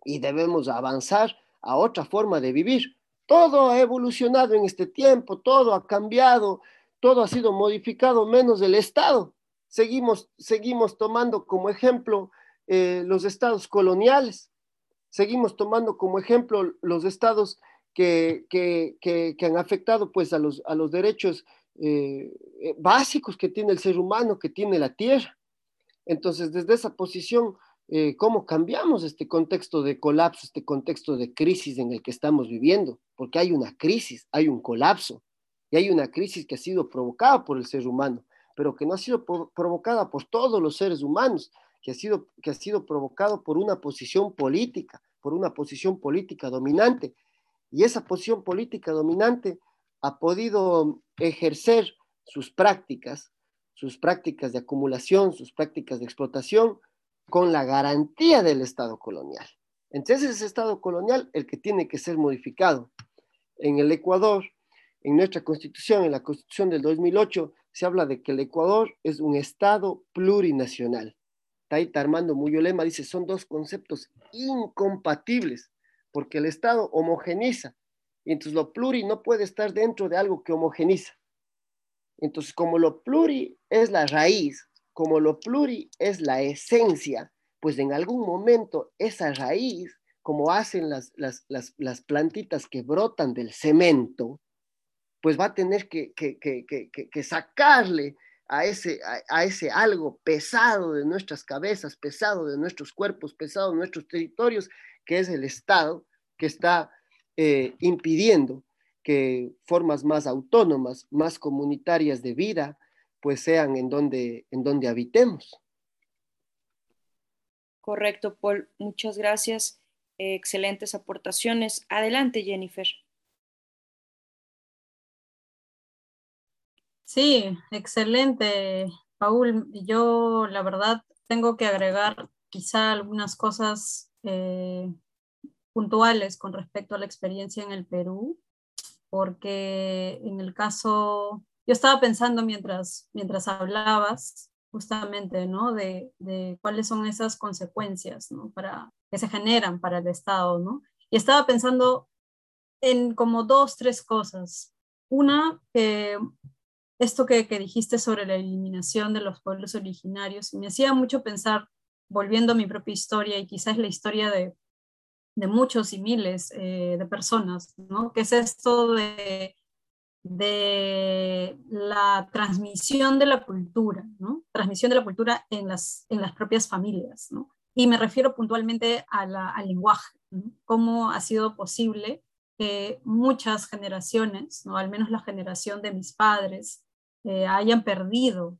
Y debemos avanzar a otra forma de vivir. Todo ha evolucionado en este tiempo, todo ha cambiado, todo ha sido modificado menos el Estado. Seguimos, seguimos tomando como ejemplo eh, los estados coloniales. Seguimos tomando como ejemplo los estados que, han afectado pues, a, los, a los derechos eh, eh, básicos que tiene el ser humano, que tiene la tierra. Entonces, desde esa posición, ¿cómo cambiamos este contexto de colapso, este contexto de crisis en el que estamos viviendo? Porque hay una crisis, hay un colapso, y hay una crisis que ha sido provocada por el ser humano, pero que no ha sido provocada por todos los seres humanos, que ha sido, que ha sido provocado por una posición política, por una posición política dominante. Y esa posición política dominante ha podido ejercer sus prácticas, sus prácticas de acumulación, sus prácticas de explotación, con la garantía del Estado colonial. Entonces es Estado colonial el que tiene que ser modificado. En el Ecuador, en nuestra constitución, en la constitución del 2008, se habla de que el Ecuador es un Estado plurinacional. Taita Armando Muyolema dice, son dos conceptos incompatibles, porque el Estado homogeniza, entonces lo pluri no puede estar dentro de algo que homogeniza. Entonces, como lo pluri es la raíz, como lo pluri es la esencia, pues en algún momento esa raíz, como hacen las, las, las, plantitas que brotan del cemento, pues va a tener que, sacarle a ese, a, ese algo pesado de nuestras cabezas, pesado de nuestros cuerpos, pesado de nuestros territorios, que es el Estado, que está eh, impidiendo que formas más autónomas, más comunitarias de vida, pues sean en donde, en donde habitemos. Correcto, Paul. Muchas gracias. excelentes aportaciones. Adelante, Jennifer. Sí, excelente, Paul. Yo, la verdad, tengo que agregar quizá algunas cosas eh, puntuales con respecto a la experiencia en el Perú, porque en el caso, yo estaba pensando mientras, mientras hablabas justamente, ¿no? De, de cuáles son esas consecuencias, ¿no? Para, que se generan para el Estado, ¿no? Y estaba pensando en como dos, tres cosas. Una, que esto que, dijiste sobre la eliminación de los pueblos originarios me hacía mucho pensar, volviendo a mi propia historia y quizás la historia de, muchos y miles eh, de personas, ¿no? que es esto de, de la transmisión de la cultura, ¿no? transmisión de la cultura en las, en las propias familias. ¿no? Y me refiero puntualmente al lenguaje, cómo ha sido posible que muchas generaciones, ¿no? al menos la generación de mis padres, eh, hayan perdido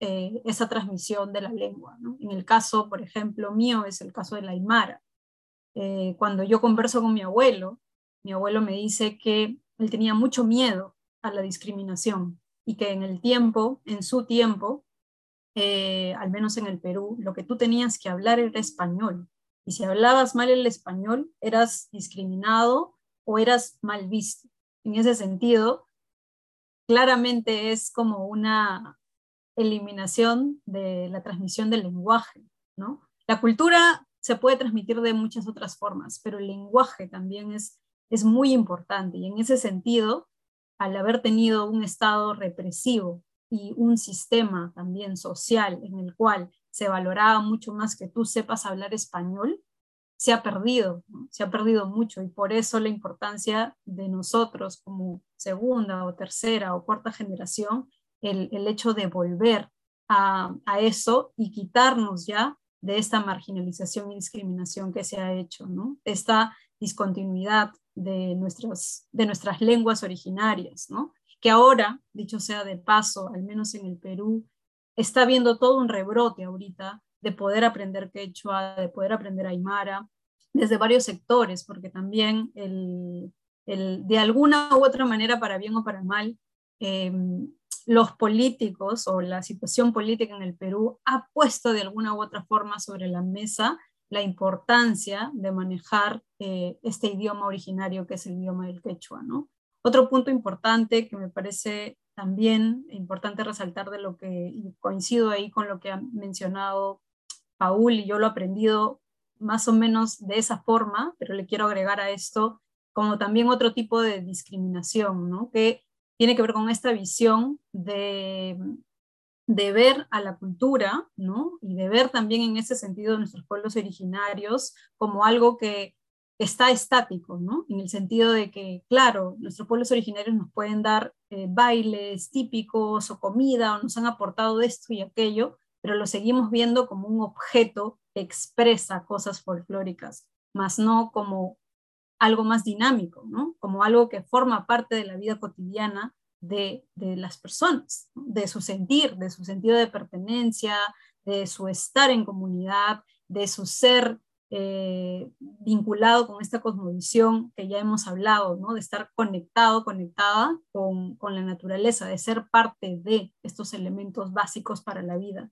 eh, esa transmisión de la lengua. En el caso, por ejemplo, mío es el caso de la Aymara. Eh, cuando yo converso con mi abuelo, mi abuelo me dice que él tenía mucho miedo a la discriminación y que en el tiempo, en su tiempo, al menos en el Perú, lo que tú tenías que hablar era español. Y si hablabas mal el español, eras discriminado o eras mal visto. En ese sentido, claramente es como una eliminación de la transmisión del lenguaje, ¿no? La cultura se puede transmitir de muchas otras formas, pero el lenguaje también es, es muy importante. Y en ese sentido, al haber tenido un estado represivo y un sistema también social en el cual se valoraba mucho más que tú sepas hablar español, se ha perdido, se ha perdido mucho. Y por eso la importancia de nosotros como segunda o tercera o cuarta generación, el, el hecho de volver a, a, eso y quitarnos ya de esta marginalización y discriminación que se ha hecho, ¿no? esta discontinuidad de nuestras, de nuestras lenguas originarias, ¿no? que ahora, dicho sea de paso, al menos en el Perú, está viendo todo un rebrote ahorita de poder aprender quechua, de poder aprender aymara, desde varios sectores, porque también el, el, de alguna u otra manera, para bien o para mal, em, los políticos o la situación política en el Perú ha puesto de alguna u otra forma sobre la mesa la importancia de manejar eh, este idioma originario que es el idioma del quechua. ¿no? Otro punto importante que me parece también importante resaltar de lo que coincido ahí con lo que ha mencionado Paul y yo lo he aprendido más o menos de esa forma, pero le quiero agregar a esto como también otro tipo de discriminación, ¿no? que tiene que ver con esta visión de, de ver a la cultura, ¿no? Y de ver también en ese sentido nuestros pueblos originarios como algo que está estático, ¿no? En el sentido de que, claro, nuestros pueblos originarios nos pueden dar eh, bailes típicos o comida o nos han aportado esto y aquello, pero lo seguimos viendo como un objeto que expresa cosas folclóricas, más no como algo más dinámico, ¿no? Como algo que forma parte de la vida cotidiana de, las personas, de su sentir, de su sentido de pertenencia, de su estar en comunidad, de su ser eh, vinculado con esta cosmovisión que ya hemos hablado, ¿no? de estar conectado, conectada con, con, la naturaleza, de ser parte de estos elementos básicos para la vida.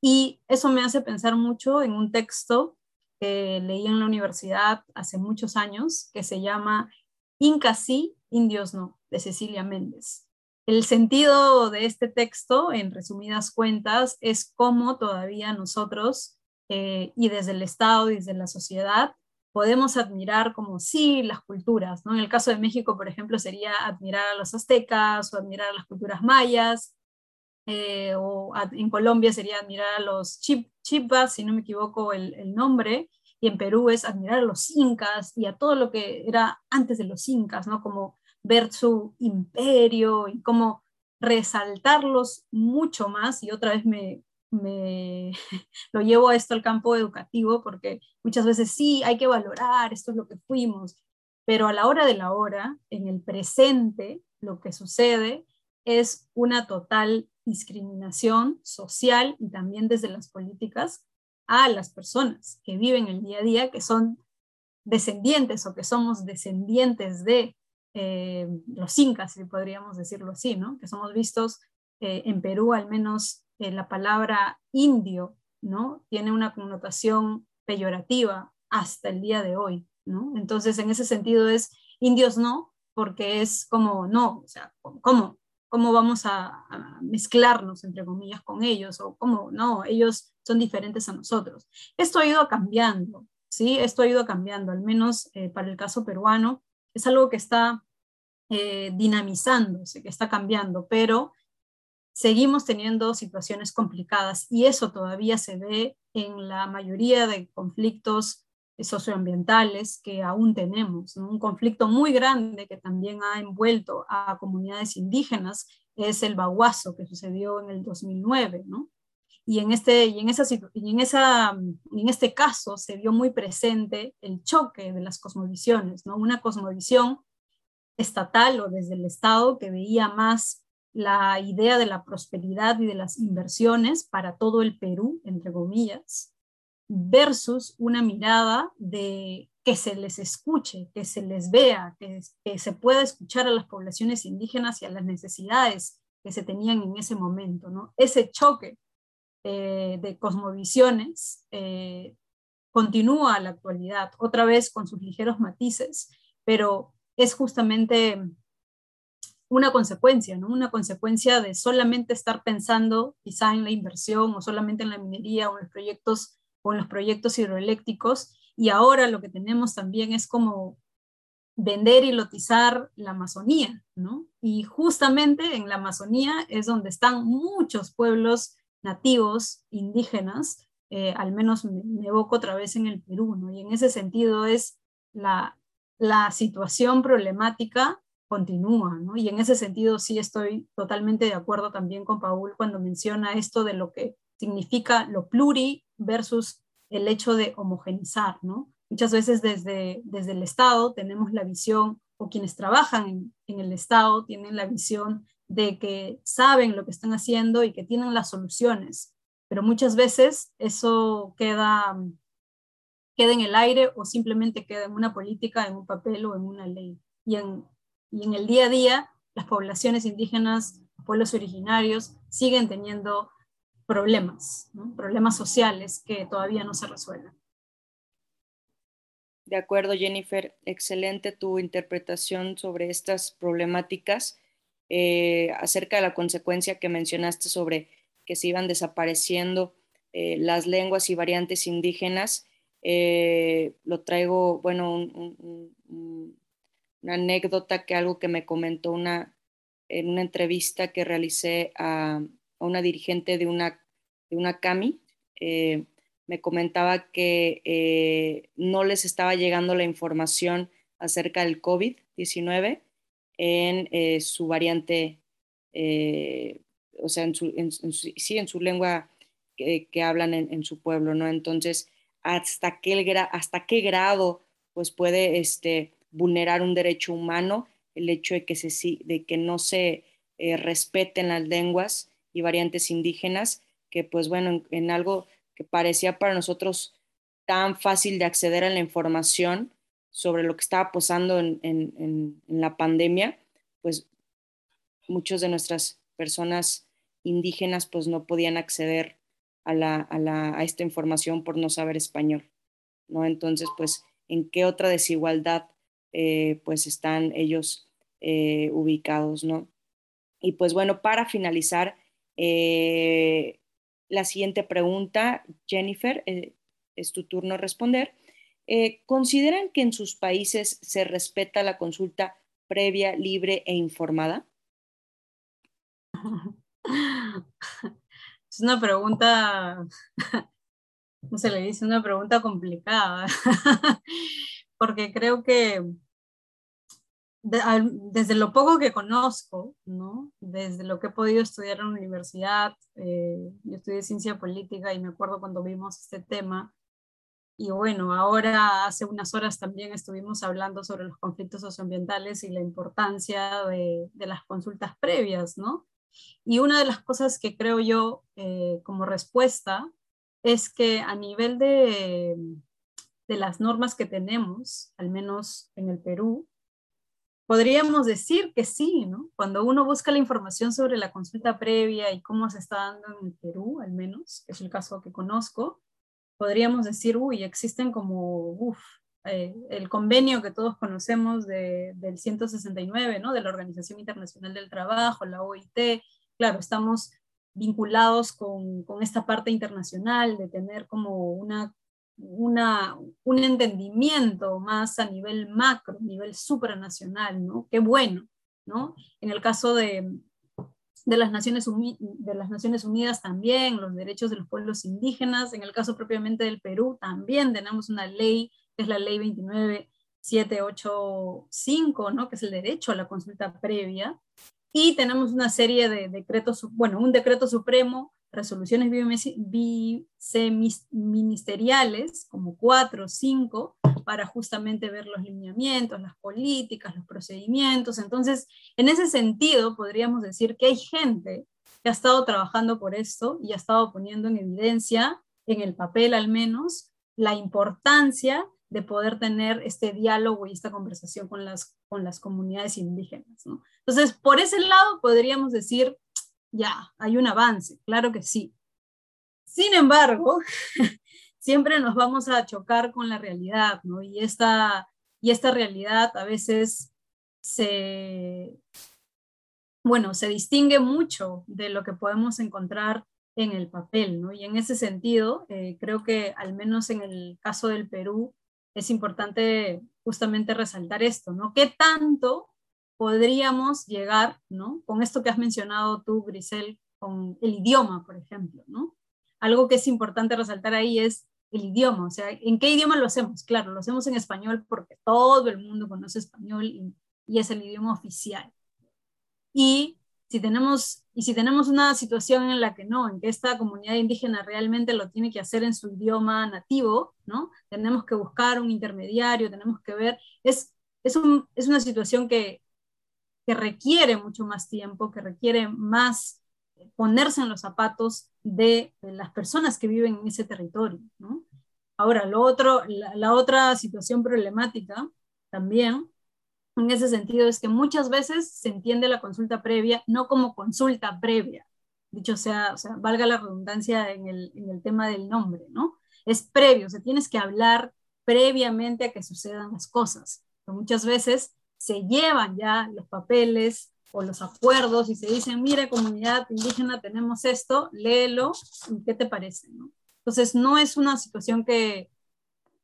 Y eso me hace pensar mucho en un texto que leí en la universidad hace muchos años, que se llama Inca sí, indios no, de Cecilia Méndez. El sentido de este texto, en resumidas cuentas, es cómo todavía nosotros, eh, y desde el Estado y desde la sociedad, podemos admirar como sí las culturas. ¿no? En el caso de México, por ejemplo, sería admirar a los aztecas o admirar a las culturas mayas, eh, o en Colombia sería admirar a los chip, si no me equivoco el, el, nombre, y en Perú es admirar a los incas y a todo lo que era antes de los incas, ¿no? Como ver su imperio y cómo resaltarlos mucho más, y otra vez me, me lo llevo a esto al campo educativo, porque muchas veces sí, hay que valorar, esto es lo que fuimos, pero a la hora de la hora, en el presente, lo que sucede es una total discriminación social y también desde las políticas a las personas que viven el día a día, que son descendientes o que somos descendientes de eh, los incas, si podríamos decirlo así, ¿no? que somos vistos eh, en Perú, al menos eh, la palabra indio, ¿no? tiene una connotación peyorativa hasta el día de hoy. ¿no? Entonces, en ese sentido es indios no, porque es como, no, o sea, ¿cómo? ¿Cómo vamos a, mezclarnos, entre comillas, con ellos? O cómo, no, ellos son diferentes a nosotros. Esto ha ido cambiando, ¿sí? Esto ha ido cambiando, al menos para el caso peruano es algo que está eh, dinamizándose, que está cambiando, pero seguimos teniendo situaciones complicadas y eso todavía se ve en la mayoría de conflictos socioambientales que aún tenemos. Un conflicto muy grande que también ha envuelto a comunidades indígenas es el baguazo que sucedió en el 2009, ¿no? Y en, este, y, en esa, y en, esa, en este caso se vio muy presente el choque de las cosmovisiones, ¿no? Una cosmovisión estatal o desde el Estado que veía más la idea de la prosperidad y de las inversiones para todo el Perú, entre comillas, versus una mirada de que se les escuche, que se les vea, que, se pueda escuchar a las poblaciones indígenas y a las necesidades que se tenían en ese momento. ¿no? Ese choque eh, de cosmovisiones eh, continúa a la actualidad, otra vez con sus ligeros matices, pero es justamente una consecuencia, ¿no? Una consecuencia de solamente estar pensando quizá en la inversión o solamente en la minería o en los proyectos o en los proyectos hidroeléctricos y ahora lo que tenemos también es como vender y lotizar la Amazonía, ¿no? Y justamente en la Amazonía es donde están muchos pueblos nativos, indígenas, eh, al menos me, evoco otra vez en el Perú, ¿no? Y en ese sentido es la, la situación problemática continúa, ¿no? Y en ese sentido sí estoy totalmente de acuerdo también con Paul cuando menciona esto de lo que significa lo pluri versus el hecho de homogenizar, ¿no? Muchas veces desde, desde el Estado tenemos la visión, o quienes trabajan en, el Estado tienen la visión de que saben lo que están haciendo y que tienen las soluciones, pero muchas veces eso queda, queda en el aire o simplemente queda en una política, en un papel o en una ley. Y en, y en el día a día, las poblaciones indígenas, pueblos originarios, siguen teniendo problemas, problemas sociales que todavía no se resuelven. De acuerdo, Jennifer, excelente tu interpretación sobre estas problemáticas. Eh, acerca de la consecuencia que mencionaste sobre que se iban desapareciendo eh, las lenguas y variantes indígenas. Eh, lo traigo, bueno, una anécdota que algo que me comentó una, en una entrevista que realicé a, a una dirigente de una, de una CAMI, eh, me comentaba que eh, no les estaba llegando la información acerca del COVID-19 en eh, su variante, o sea, en su, sí, en su lengua que, hablan en, su pueblo, ¿no? Entonces, ¿hasta qué, hasta qué grado pues, puede este, vulnerar un derecho humano el hecho de que, se, de que no se respeten las lenguas y variantes indígenas, que pues bueno, en algo que parecía para nosotros tan fácil de acceder a la información sobre lo que estaba pasando en, la pandemia, pues muchos de nuestras personas indígenas pues no podían acceder a, la, a, esta información por no saber español, ¿no? Entonces, pues, ¿en qué otra desigualdad eh, pues están ellos eh, ubicados, ¿no? Y pues bueno, para finalizar, eh, la siguiente pregunta, Jennifer, eh, es tu turno responder. Eh, ¿Consideran que en sus países se respeta la consulta previa, libre e informada? Es una pregunta, ¿cómo se le dice? Una pregunta complicada, porque creo que desde lo poco que conozco, ¿no? desde lo que he podido estudiar en la universidad, eh, yo estudié ciencia política y me acuerdo cuando vimos este tema, y bueno, ahora hace unas horas también estuvimos hablando sobre los conflictos socioambientales y la importancia de, de las consultas previas, ¿no? Y una de las cosas que creo yo eh, como respuesta es que a nivel de, de las normas que tenemos, al menos en el Perú, podríamos decir que sí, ¿no? Cuando uno busca la información sobre la consulta previa y cómo se está dando en el Perú, al menos, que es el caso que conozco, podríamos decir, uy, existen como, uff, eh, el convenio que todos conocemos del 169, ¿no? De la Organización Internacional del Trabajo, la OIT, claro, estamos vinculados con, con esta parte internacional de tener como una una, un entendimiento más a nivel macro, a nivel supranacional, ¿no? Qué bueno, ¿no? En el caso de, las Naciones de las Naciones Unidas también, los derechos de los pueblos indígenas, en el caso propiamente del Perú también tenemos una ley, que es la ley 29785, ¿no? Que es el derecho a la consulta previa, y tenemos una serie de decretos, bueno, un decreto supremo resoluciones viceministeriales, como cuatro o cinco, para justamente ver los lineamientos, las políticas, los procedimientos. Entonces, en ese sentido, podríamos decir que hay gente que ha estado trabajando por esto y ha estado poniendo en evidencia, en el papel al menos, la importancia de poder tener este diálogo y esta conversación con las, con las comunidades indígenas. Entonces, por ese lado, podríamos decir ya, hay un avance, claro que sí. Sin embargo, siempre nos vamos a chocar con la realidad, ¿no? Y esta, y esta realidad a veces se, bueno, se distingue mucho de lo que podemos encontrar en el papel, ¿no? Y en ese sentido, eh, creo que al menos en el caso del Perú, es importante justamente resaltar esto, ¿no? ¿Qué tanto podríamos llegar, ¿no? Con esto que has mencionado tú, Grisel, con el idioma, por ejemplo, ¿no? Algo que es importante resaltar ahí es el idioma, o sea, ¿en qué idioma lo hacemos? Claro, lo hacemos en español porque todo el mundo conoce español y, y es el idioma oficial. Y si tenemos y si tenemos una situación en la que no, en que esta comunidad indígena realmente lo tiene que hacer en su idioma nativo, ¿no? Tenemos que buscar un intermediario, tenemos que ver, es, es, un, es una situación que que requiere mucho más tiempo, que requiere más eh, ponerse en los zapatos de, las personas que viven en ese territorio. Ahora, lo otro, la, otra situación problemática también en ese sentido es que muchas veces se entiende la consulta previa no como consulta previa, dicho sea, valga la redundancia en el, en el tema del nombre, ¿no? Es previo, o sea, tienes que hablar previamente a que sucedan las cosas. Pero muchas veces se llevan ya los papeles o los acuerdos y se dicen, mire comunidad indígena, tenemos esto, léelo, ¿qué te parece? Entonces, no es una situación que,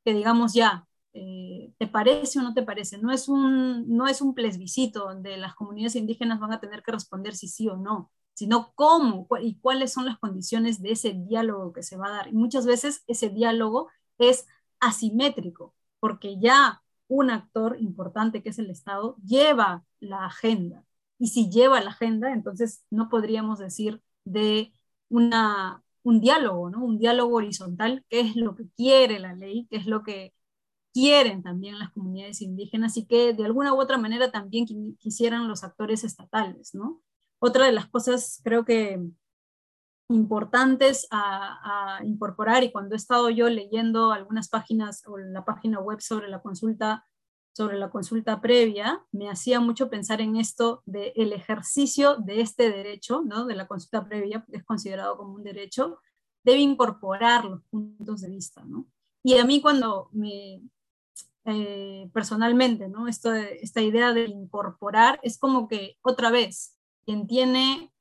que digamos ya, eh, ¿te parece o no te parece? No es, un, no es un plebiscito donde las comunidades indígenas van a tener que responder si sí o no. sino cómo y cuáles son las condiciones de ese diálogo que se va a dar. Y muchas veces ese diálogo es asimétrico, porque ya un actor importante que es el Estado lleva la agenda. Y si lleva la agenda, entonces no podríamos decir de una, un diálogo, ¿no? Un diálogo horizontal, que es lo que quiere la ley, que es lo que quieren también las comunidades indígenas y que de alguna u otra manera también quisieran los actores estatales, ¿no? Otra de las cosas creo que importantes a, incorporar y cuando he estado yo leyendo algunas páginas o la página web sobre la consulta sobre la consulta previa, me hacía mucho pensar en esto del el ejercicio de este derecho, ¿no? de la consulta previa, es considerado como un derecho, debe incorporar los puntos de vista. ¿no? Y a mí cuando me, eh, personalmente, ¿no? Esto esta idea de incorporar es como que otra vez, quien tiene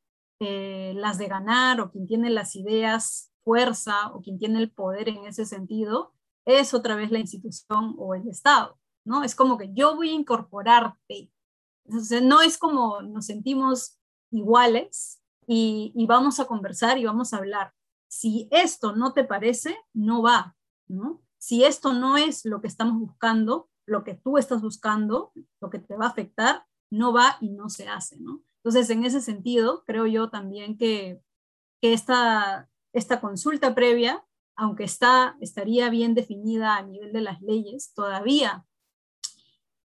eh, las de ganar o quien tiene las ideas fuerza o quien tiene el poder en ese sentido, es otra vez la institución o el Estado, ¿no? Es como que yo voy a incorporarte. Entonces, no es como nos sentimos iguales y, y vamos a conversar y vamos a hablar. Si esto no te parece, no va, ¿no? si esto no es lo que estamos buscando, lo que tú estás buscando, lo que te va a afectar, no va y no se hace, ¿no? Entonces, en ese sentido, creo yo también que, esta, consulta previa, aunque está, estaría bien definida a nivel de las leyes, todavía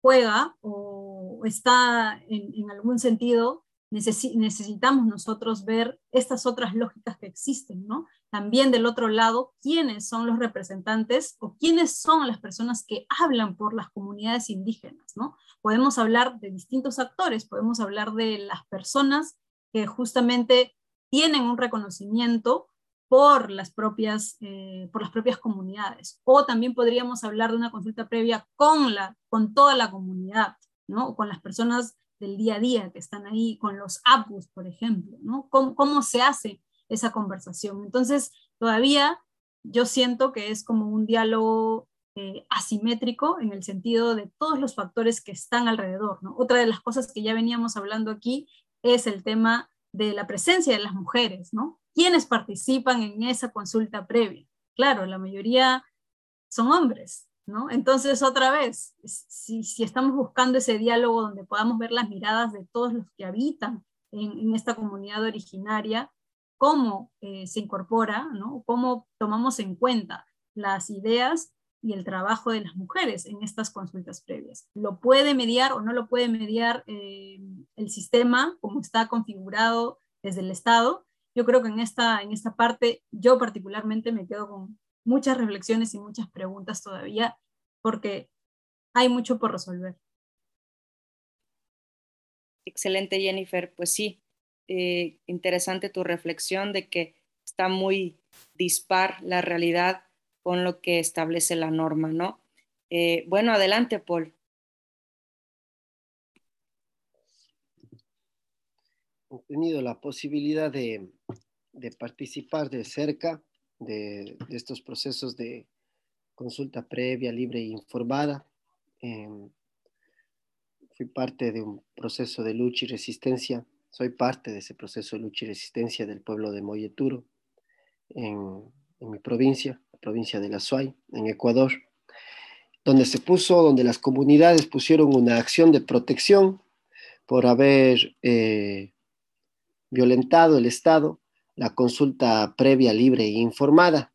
juega o está en, en algún sentido necesitamos nosotros ver estas otras lógicas que existen, ¿no? También del otro lado, quiénes son los representantes o quiénes son las personas que hablan por las comunidades indígenas, ¿no? Podemos hablar de distintos actores, podemos hablar de las personas que justamente tienen un reconocimiento por las propias, eh, por las propias comunidades. O también podríamos hablar de una consulta previa con, la, con toda la comunidad, ¿no? con las personas del día a día que están ahí, con los APUs, por ejemplo, ¿no? ¿Cómo, se hace esa conversación? Entonces, todavía yo siento que es como un diálogo eh, asimétrico en el sentido de todos los factores que están alrededor, ¿no? Otra de las cosas que ya veníamos hablando aquí es el tema de la presencia de las mujeres, ¿no? ¿Quiénes participan en esa consulta previa? Claro, la mayoría son hombres, entonces, otra vez, si, estamos buscando ese diálogo donde podamos ver las miradas de todos los que habitan en, esta comunidad originaria, cómo eh, se incorpora, ¿no? cómo tomamos en cuenta las ideas y el trabajo de las mujeres en estas consultas previas. ¿Lo puede mediar o no lo puede mediar eh, el sistema como está configurado desde el Estado? Yo creo que en esta, en esta parte yo particularmente me quedo con, muchas reflexiones y muchas preguntas todavía, porque hay mucho por resolver. Excelente, Jennifer. Pues sí, eh, interesante tu reflexión de que está muy dispar la realidad con lo que establece la norma, ¿no? Eh, bueno, adelante, Paul. He tenido la posibilidad de, participar de cerca de, estos procesos de consulta previa, libre e informada. Em, fui parte de un proceso de lucha y resistencia, soy parte de ese proceso de lucha y resistencia del pueblo de Moyeturo en, mi provincia, provincia de La Suay, en Ecuador, donde se puso, donde las comunidades pusieron una acción de protección por haber eh, violentado el Estado la consulta previa, libre e informada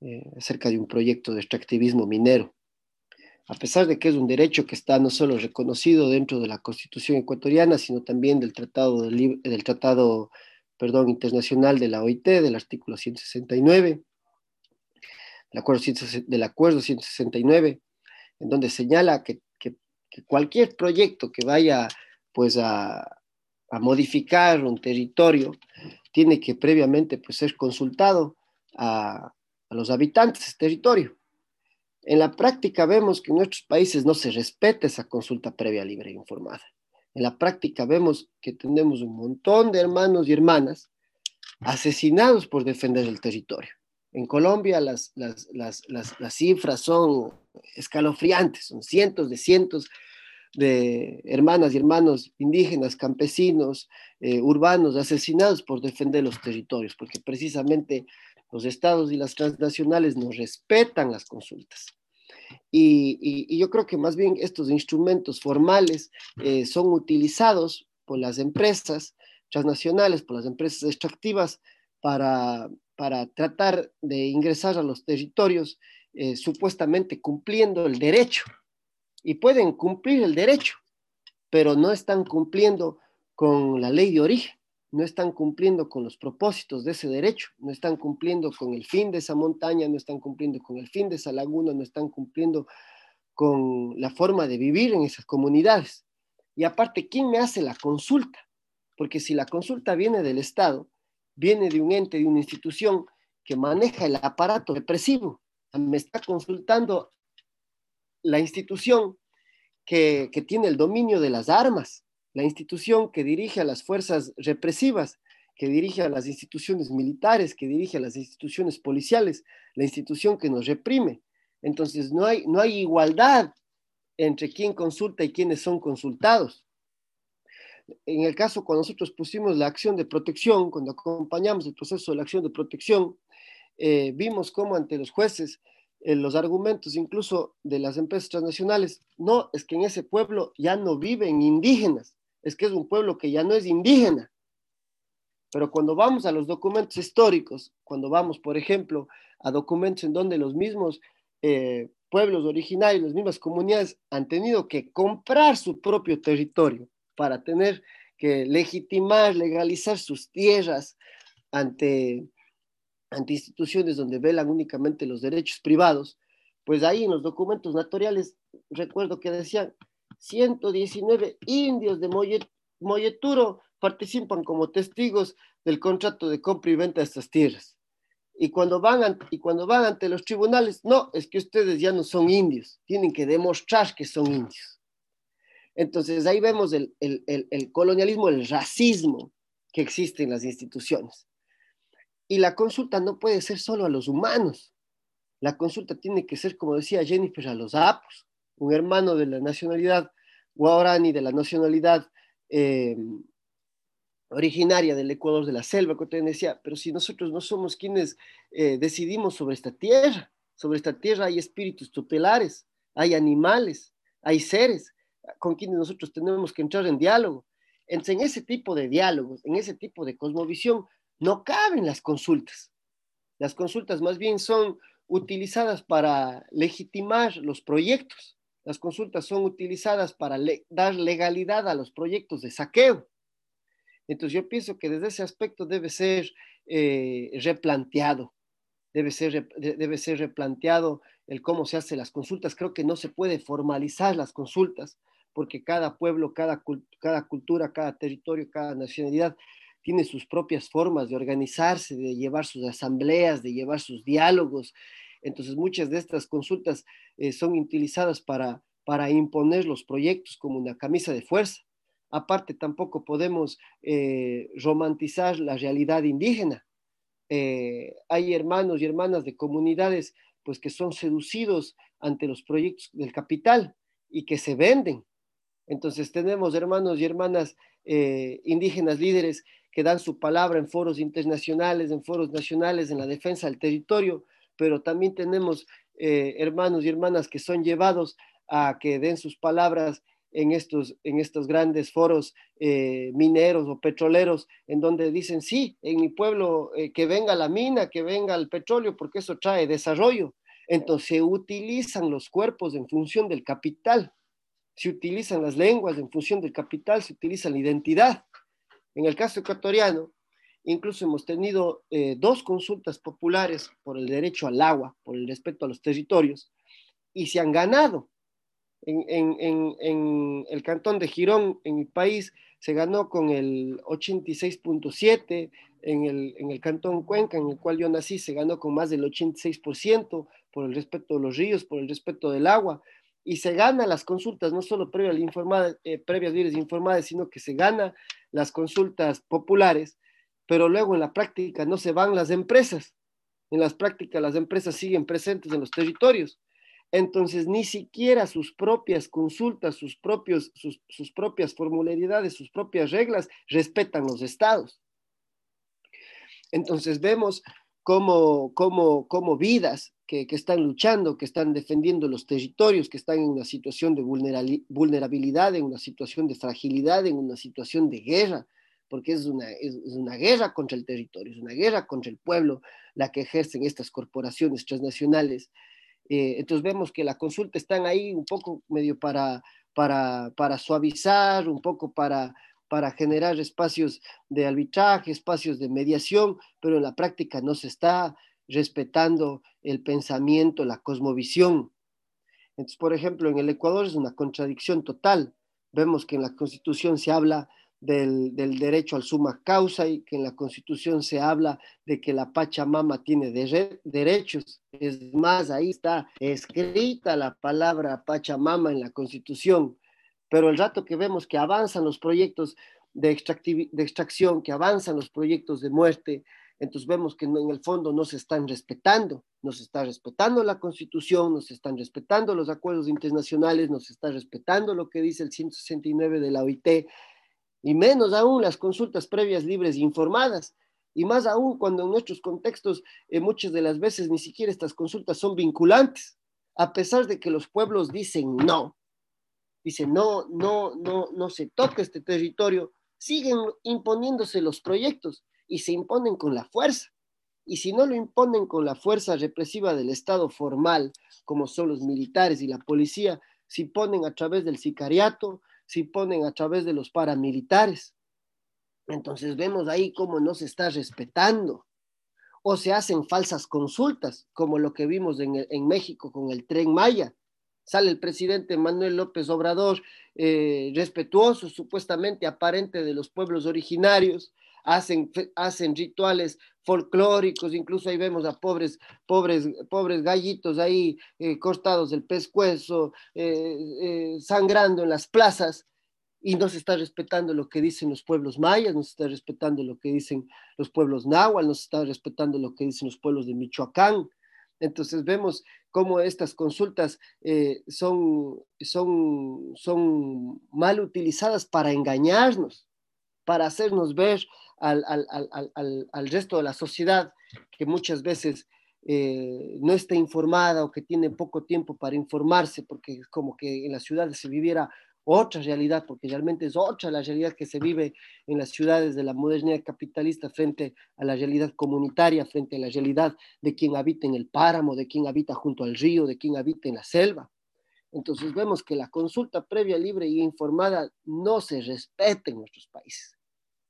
eh, acerca de un proyecto de extractivismo minero. A pesar de que es un derecho que está no solo reconocido dentro de la Constitución ecuatoriana, sino también del Tratado, del, tratado perdón, Internacional de la OIT, del artículo 169, acuerdo, del acuerdo 169, en donde señala que, cualquier proyecto que vaya pues a, a modificar un territorio, tiene que previamente pues, ser consultado a, los habitantes de ese territorio. En la práctica vemos que en nuestros países no se respeta esa consulta previa, libre e informada. En la práctica vemos que tenemos un montón de hermanos y hermanas asesinados por defender el territorio. En Colombia las, las, las, las cifras son escalofriantes, son cientos de cientos de hermanas y hermanos indígenas, campesinos, eh, urbanos, asesinados por defender los territorios, porque precisamente los estados y las transnacionales no respetan las consultas. Y, yo creo que más bien estos instrumentos formales eh, son utilizados por las empresas transnacionales, por las empresas extractivas, para, para tratar de ingresar a los territorios eh, supuestamente cumpliendo el derecho y pueden cumplir el derecho, pero no están cumpliendo con la ley de origen, no están cumpliendo con los propósitos de ese derecho, no están cumpliendo con el fin de esa montaña, no están cumpliendo con el fin de esa laguna, no están cumpliendo con la forma de vivir en esas comunidades. Y aparte, ¿quién me hace la consulta? Porque si la consulta viene del Estado, viene de un ente, de una institución que maneja el aparato represivo, me está consultando la institución que, tiene el dominio de las armas, la institución que dirige a las fuerzas represivas, que dirige a las instituciones militares, que dirige a las instituciones policiales, la institución que nos reprime. Entonces, no hay, no hay igualdad entre quién consulta y quiénes son consultados. En el caso cuando nosotros pusimos la acción de protección, cuando acompañamos el proceso de la acción de protección, eh, vimos cómo ante los jueces los argumentos incluso de las empresas transnacionales, no, es que en ese pueblo ya no viven indígenas, es que es un pueblo que ya no es indígena. Pero cuando vamos a los documentos históricos, cuando vamos, por ejemplo, a documentos en donde los mismos eh, pueblos originarios, las mismas comunidades han tenido que comprar su propio territorio para tener que legitimar, legalizar sus tierras ante ante instituciones donde velan únicamente los derechos privados, pues ahí en los documentos notariales recuerdo que decían 119 indios de Molleturo participan como testigos del contrato de compra y venta de estas tierras. Y cuando, van y cuando van ante los tribunales, no, es que ustedes ya no son indios, tienen que demostrar que son indios. Entonces ahí vemos el, colonialismo, el racismo que existe en las instituciones. Y la consulta no puede ser solo a los humanos. La consulta tiene que ser, como decía Jennifer, a los apos, un hermano de la nacionalidad guaraní, de la nacionalidad eh, originaria del Ecuador de la selva, te decía, pero si nosotros no somos quienes eh, decidimos sobre esta tierra, sobre esta tierra hay espíritus tutelares, hay animales, hay seres con quienes nosotros tenemos que entrar en diálogo. En ese tipo de diálogos, en ese tipo de cosmovisión, no caben las consultas. Las consultas más bien son utilizadas para legitimar los proyectos. Las consultas son utilizadas para dar legalidad a los proyectos de saqueo. Entonces yo pienso que desde ese aspecto debe ser eh, replanteado, debe ser, debe ser replanteado el cómo se hacen las consultas. Creo que no se puede formalizar las consultas porque cada pueblo, cada, cada cultura, cada territorio, cada nacionalidad tiene sus propias formas de organizarse, de llevar sus asambleas, de llevar sus diálogos. Entonces, muchas de estas consultas eh, son utilizadas para, para imponer los proyectos como una camisa de fuerza. Aparte, tampoco podemos eh, romantizar la realidad indígena. Eh, hay hermanos y hermanas de comunidades pues, que son seducidos ante los proyectos del capital y que se venden. Entonces tenemos hermanos y hermanas indígenas líderes que dan su palabra en foros internacionales, en foros nacionales, en la defensa del territorio, pero también tenemos eh, hermanos y hermanas que son llevados a que den sus palabras en estos, en estos grandes foros eh, mineros o petroleros, en donde dicen, sí, en mi pueblo eh, que venga la mina, que venga el petróleo, porque eso trae desarrollo. Entonces se utilizan los cuerpos en función del capital, se utilizan las lenguas en función del capital, se utiliza la identidad. En el caso ecuatoriano, incluso hemos tenido eh, dos consultas populares por el derecho al agua, por el respeto a los territorios, y se han ganado. En, el cantón de Girón, en mi país, se ganó con el 86.7%, en el, en el cantón Cuenca, en el cual yo nací, se ganó con más del 86% por el respeto de los ríos, por el respeto del agua, y se gana las consultas, no solo previas, informada, eh, previas libres informadas, sino que se gana las consultas populares, pero luego en la práctica no se van las empresas. En las prácticas las empresas siguen presentes en los territorios. Entonces, ni siquiera sus propias consultas, sus, propios, sus, propias formularidades, sus propias reglas respetan los estados. Entonces, vemos cómo, cómo, cómo vidas que, están luchando, que están defendiendo los territorios, que están en una situación de vulnerabilidad, en una situación de fragilidad, en una situación de guerra, porque es una, es, una guerra contra el territorio, es una guerra contra el pueblo la que ejercen estas corporaciones transnacionales. Eh, entonces vemos que la consulta están ahí un poco medio para, para, para suavizar, un poco para, para generar espacios de arbitraje, espacios de mediación, pero en la práctica no se está respetando el pensamiento, la cosmovisión. Entonces, por ejemplo, en el Ecuador es una contradicción total. Vemos que en la Constitución se habla del, derecho al suma causa y que en la Constitución se habla de que la Pachamama tiene derechos. Es más, ahí está escrita la palabra Pachamama en la Constitución. Pero el rato que vemos que avanzan los proyectos de, de extracción, que avanzan los proyectos de muerte, entonces vemos que en el fondo no se están respetando, no se está respetando la constitución, no se están respetando los acuerdos internacionales, no se está respetando lo que dice el 169 de la OIT, y menos aún las consultas previas libres e informadas, y más aún cuando en nuestros contextos eh, muchas de las veces ni siquiera estas consultas son vinculantes, a pesar de que los pueblos dicen no, dicen no, no, no, no se toca este territorio, siguen imponiéndose los proyectos y se imponen con la fuerza. Y si no lo imponen con la fuerza represiva del Estado formal, como son los militares y la policía, si ponen a través del sicariato, si ponen a través de los paramilitares. Entonces vemos ahí cómo no se está respetando. O se hacen falsas consultas, como lo que vimos en, México con el tren Maya. Sale el presidente Manuel López Obrador, eh, respetuoso, supuestamente aparente de los pueblos originarios, hacen, hacen rituales folclóricos, incluso ahí vemos a pobres, pobres, pobres gallitos ahí eh, cortados del pescuezo, eh, eh, sangrando en las plazas, y no se está respetando lo que dicen los pueblos mayas, no se está respetando lo que dicen los pueblos náhuatl, no se está respetando lo que dicen los pueblos de Michoacán. Entonces vemos cómo estas consultas son, son, son mal utilizadas para engañarnos, para hacernos ver al, resto de la sociedad que muchas veces eh, no está informada o que tiene poco tiempo para informarse, porque es como que en las ciudades se viviera otra realidad, porque realmente es otra la realidad que se vive en las ciudades de la modernidad capitalista frente a la realidad comunitaria, frente a la realidad de quien habita en el páramo, de quien habita junto al río, de quien habita en la selva. Entonces vemos que la consulta previa, libre y informada no se respeta en nuestros países.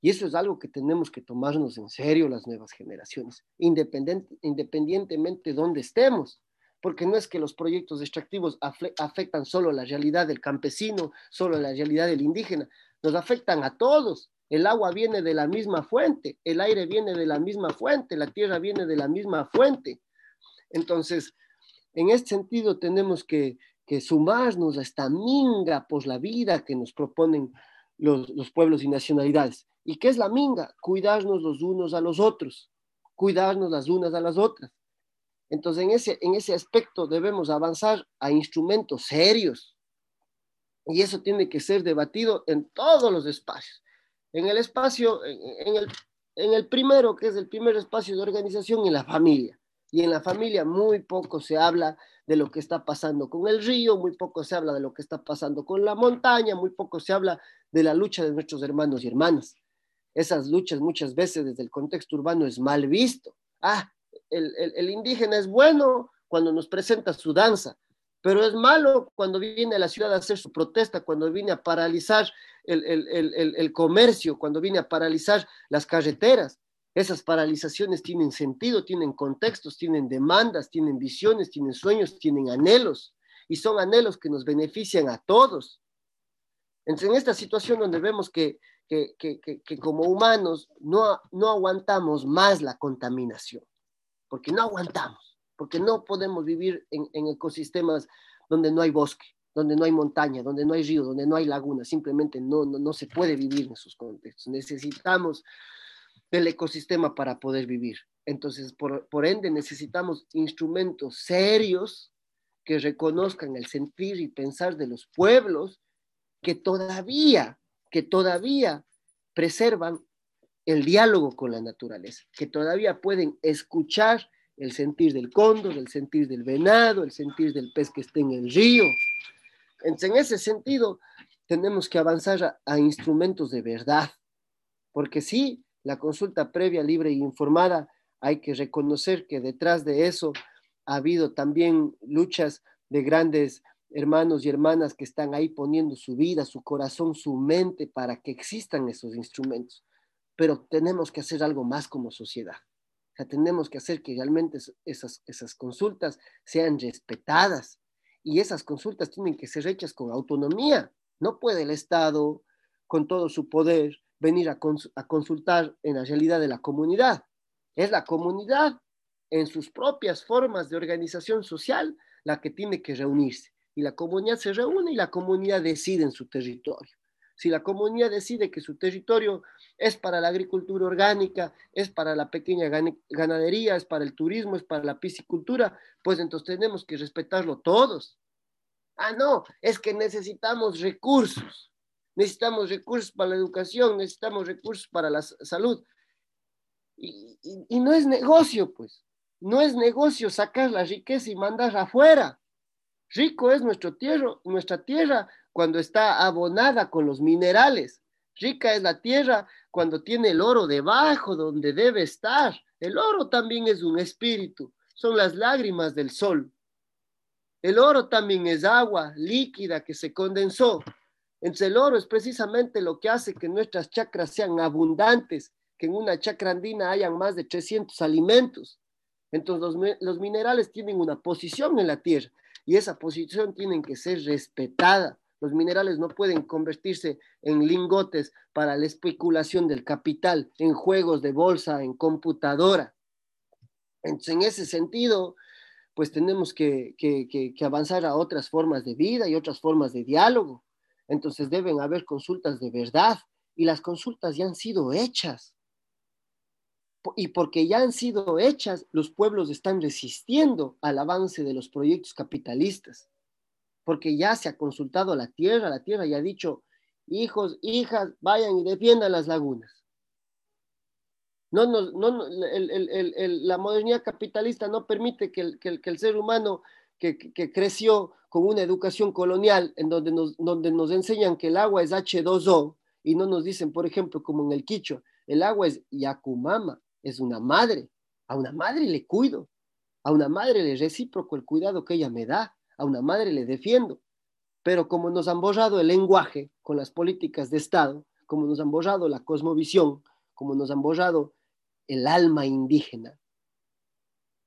Y eso es algo que tenemos que tomarnos en serio las nuevas generaciones, independientemente de dónde estemos, porque no es que los proyectos extractivos afectan solo la realidad del campesino, solo la realidad del indígena, nos afectan a todos. El agua viene de la misma fuente, el aire viene de la misma fuente, la tierra viene de la misma fuente. Entonces, en este sentido tenemos que, sumarnos a esta minga por la vida que nos proponen los pueblos y nacionalidades. ¿Y qué es la minga? Cuidarnos los unos a los otros, cuidarnos las unas a las otras. Entonces, en ese, en ese aspecto debemos avanzar a instrumentos serios. Y eso tiene que ser debatido en todos los espacios. En el espacio, en, el, en el primero, que es el primer espacio de organización, en la familia. Y en la familia muy poco se habla de lo que está pasando con el río, muy poco se habla de lo que está pasando con la montaña, muy poco se habla de la lucha de nuestros hermanos y hermanas esas luchas muchas veces desde el contexto urbano es mal visto. Ah, el, indígena es bueno cuando nos presenta su danza, pero es malo cuando viene a la ciudad a hacer su protesta, cuando viene a paralizar el, el, comercio, cuando viene a paralizar las carreteras. Esas paralizaciones tienen sentido, tienen contextos, tienen demandas, tienen visiones, tienen sueños, tienen anhelos, y son anhelos que nos benefician a todos. Entonces, en esta situación donde vemos que que, que, que, como humanos no, no aguantamos más la contaminación, porque no aguantamos, porque no podemos vivir en, en ecosistemas donde no hay bosque, donde no hay montaña, donde no hay río, donde no hay laguna, simplemente no, no, no se puede vivir en esos contextos. Necesitamos el ecosistema para poder vivir. Entonces, por, por ende, necesitamos instrumentos serios que reconozcan el sentir y pensar de los pueblos que todavía, que todavía preservan el diálogo con la naturaleza, que todavía pueden escuchar el sentir del cóndor, el sentir del venado, el sentir del pez que está en el río. En ese sentido, tenemos que avanzar a, instrumentos de verdad, porque sí, la consulta previa, libre e informada, hay que reconocer que detrás de eso ha habido también luchas de grandes hermanos y hermanas que están ahí poniendo su vida, su corazón, su mente para que existan esos instrumentos. Pero tenemos que hacer algo más como sociedad. O sea, tenemos que hacer que realmente esas, esas consultas sean respetadas y esas consultas tienen que ser hechas con autonomía. No puede el Estado, con todo su poder, venir a, a consultar en la realidad de la comunidad. Es la comunidad en sus propias formas de organización social la que tiene que reunirse. Y la comunidad se reúne y la comunidad decide en su territorio. Si la comunidad decide que su territorio es para la agricultura orgánica, es para la pequeña ganadería, es para el turismo, es para la piscicultura, pues entonces tenemos que respetarlo todos. Ah, no, es que necesitamos recursos. Necesitamos recursos para la educación, necesitamos recursos para la salud. Y, no es negocio, pues. No es negocio sacar la riqueza y mandarla afuera. Rico es nuestro tierra, nuestra tierra cuando está abonada con los minerales. Rica es la tierra cuando tiene el oro debajo donde debe estar. El oro también es un espíritu, son las lágrimas del sol. El oro también es agua líquida que se condensó. Entonces el oro es precisamente lo que hace que nuestras chakras sean abundantes, que en una chakra andina hayan más de 300 alimentos. Entonces los, minerales tienen una posición en la tierra y esa posición tiene que ser respetada. Los minerales no pueden convertirse en lingotes para la especulación del capital, en juegos de bolsa, en computadora. Entonces, en ese sentido, pues tenemos que, que, avanzar a otras formas de vida y otras formas de diálogo. Entonces deben haber consultas de verdad y las consultas ya han sido hechas y porque ya han sido hechas, los pueblos están resistiendo al avance de los proyectos capitalistas, porque ya se ha consultado la tierra, la tierra ya ha dicho, hijos, hijas, vayan y defiendan las lagunas. No, no, la modernidad capitalista no permite que el, ser humano que, creció con una educación colonial en donde nos, donde nos enseñan que el agua es H2O y no nos dicen, por ejemplo, como en el Quicho, el agua es Yakumama, es una madre. A una madre le cuido. A una madre le recíproco el cuidado que ella me da. A una madre le defiendo. Pero como nos han borrado el lenguaje con las políticas de Estado, como nos han borrado la cosmovisión, como nos han borrado el alma indígena,